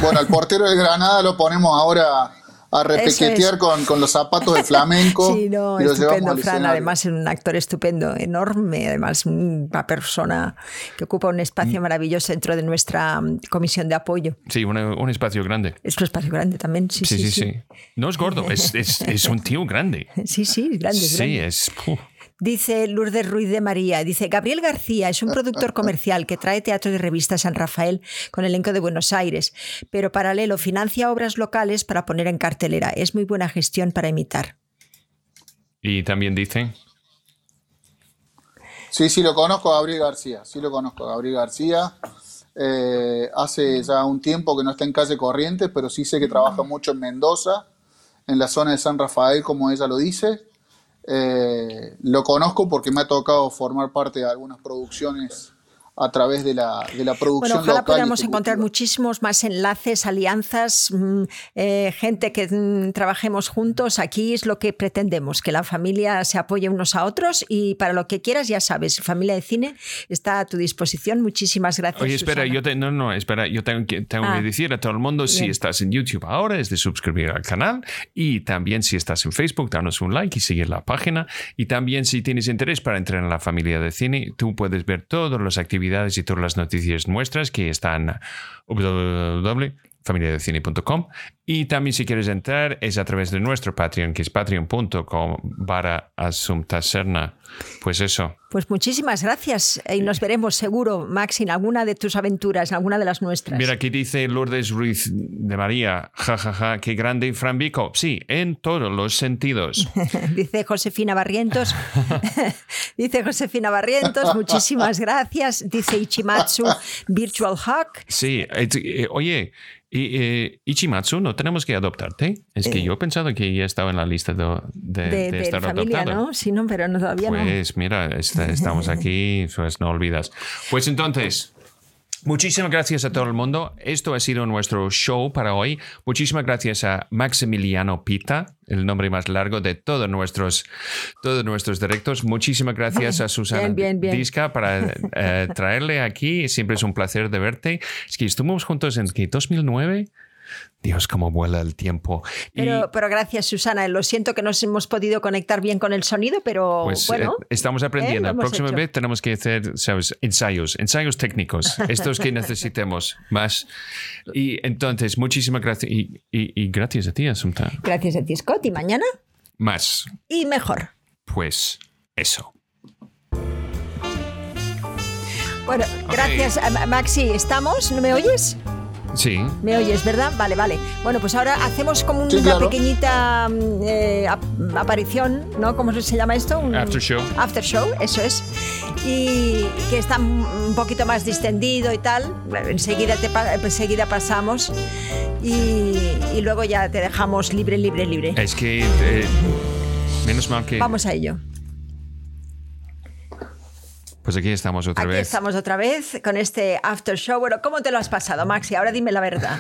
Bueno, al portero de Granada lo ponemos ahora a repequetear es. con, con los zapatos de flamenco Sí, no, y estupendo, Fran. Además, es un actor estupendo, enorme. Además, una persona que ocupa un espacio Mm. maravilloso dentro de nuestra mm, comisión de apoyo. Sí, una- un espacio grande. Es un espacio grande también, sí, Sí, sí. sí, sí. No es gordo, es, es, es un tío grande. Sí, sí, es grande, es Sí, grande. es... puh. Dice Lourdes Ruiz de María, dice Gabriel García es un productor comercial que trae teatro de revista San Rafael con elenco de Buenos Aires, pero paralelo financia obras locales para poner en cartelera. Es muy buena gestión para imitar. Y también dice... Sí, sí, lo conozco a Gabriel García, sí lo conozco a Gabriel García. Eh, hace ya un tiempo que no está en calle Corrientes, pero sí sé que trabaja mucho en Mendoza, en la zona de San Rafael, como ella lo dice. Eh, lo conozco porque me ha tocado formar parte de algunas producciones a través de la, de la producción. Bueno, ojalá podamos encontrar muchísimos más enlaces, alianzas, mm, eh, gente que mm, trabajemos juntos. Aquí es lo que pretendemos, que la familia se apoye unos a otros y para lo que quieras, ya sabes, familia de cine está a tu disposición. Muchísimas gracias. Oye, espera, yo no, no, espera, yo tengo que, tengo que ah. decir a todo el mundo, si estás en YouTube ahora, es de suscribir al canal y también si estás en Facebook, danos un like y seguir la página. Y también si tienes interés para entrar en la familia de cine, tú puedes ver todas las actividades y todas las noticias nuestras que están www.familiadecine.com y también si quieres entrar es a través de nuestro Patreon que es patreon.com para Asunta Serna. Pues eso. Pues muchísimas gracias y nos veremos seguro, Max, en alguna de tus aventuras, en alguna de las nuestras. Mira, aquí dice Lourdes Ruiz de María, jajaja, ja, ja, qué grande Fran Vico. Sí, en todos los sentidos. dice Josefina Barrientos, dice Josefina Barrientos, muchísimas gracias. Dice Ichimatsu Virtual Hawk. Sí, eh, oye, y eh, Ichimatsu, no tenemos que adoptarte. Es que eh. yo he pensado que ya estaba en la lista de, de, de, estar familia, ¿no? Sí, no, pero no, todavía pues, no. Pues mira, estamos aquí, pues no olvidas. Pues entonces, Muchísimas gracias a todo el mundo. Esto ha sido nuestro show para hoy. Muchísimas gracias a Maximiliano Pita, el nombre más largo de todos nuestros, todos nuestros directos. Muchísimas gracias a Susana Disca para eh, traerle aquí. Siempre es un placer de verte. Es que estuvimos juntos en 2009. Dios, cómo vuela el tiempo. Pero, pero, gracias, Susana. Lo siento que no hemos podido conectar bien con el sonido, pero pues, bueno. Eh, estamos aprendiendo. La próxima vez tenemos que hacer ¿sabes? ensayos, ensayos técnicos, estos que necesitemos más. Y entonces, muchísimas gracias. Y, y, gracias a ti, Asunta. Gracias a ti, Scott. ¿Y mañana? Más. Y mejor. Pues eso. Bueno, gracias, Maxi. ¿Estamos? ¿No me oyes? Sí. ¿Me oyes, verdad? Vale, vale. Bueno, pues ahora hacemos como una pequeñita mm, eh, aparición, ¿no? ¿Cómo se llama esto? after show. After show, eso es. Y que está un poquito más distendido y tal. Enseguida, te, enseguida pasamos y, luego ya te dejamos libre, libre, libre. Es que... Eh, menos mal que... Vamos a ello. Pues aquí estamos otra vez. Aquí estamos otra vez con este after show. Bueno, ¿cómo te lo has pasado, Maxi? Ahora dime la verdad.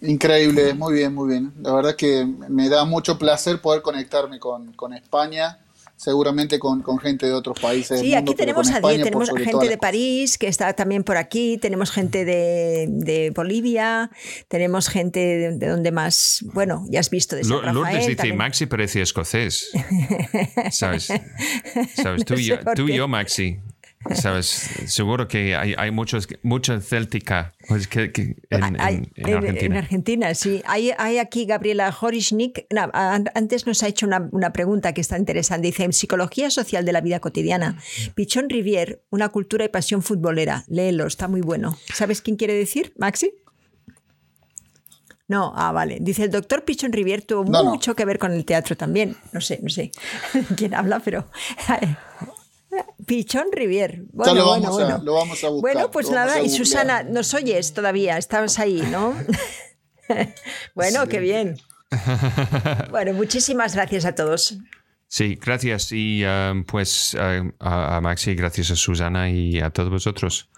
Increíble, muy bien, muy bien. La verdad que me da mucho placer poder conectarme con, con España seguramente con, con, gente de otros países. Sí, aquí tenemos a tenemos gente de París que está también por aquí, tenemos gente de, de Bolivia, tenemos gente de, de, donde más, bueno, ya has visto de San Rafael. Lourdes dice, Maxi parece escocés. ¿Sabes? ¿Sabes? Tú, y yo, tú y yo, Maxi. ¿Sabes? Seguro que hay, hay muchos, mucha céltica pues, que, en, Argentina. En Argentina, sí. Hay, hay aquí Gabriela Horishnik. antes nos ha hecho una, una, pregunta que está interesante. Dice, en Psicología Social de la Vida Cotidiana, Pichón Rivier, una cultura y pasión futbolera. Léelo, está muy bueno. ¿Sabes quién quiere decir, Maxi? No, ah, vale. Dice el doctor Pichón Rivier tuvo mucho que ver con el teatro también. No sé, no sé quién habla, pero Pichón Rivier. Bueno, lo, vamos bueno, a, lo vamos a buscar. Bueno, pues nada, y Susana, nos oyes todavía, estamos ahí, ¿no? bueno, qué bien. Bueno, muchísimas gracias a todos. Sí, gracias. Y um, pues a, Maxi, gracias a Susana y a todos vosotros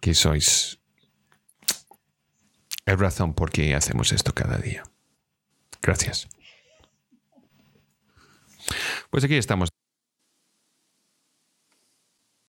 que sois el razón por qué hacemos esto cada día. Gracias. Pues aquí estamos.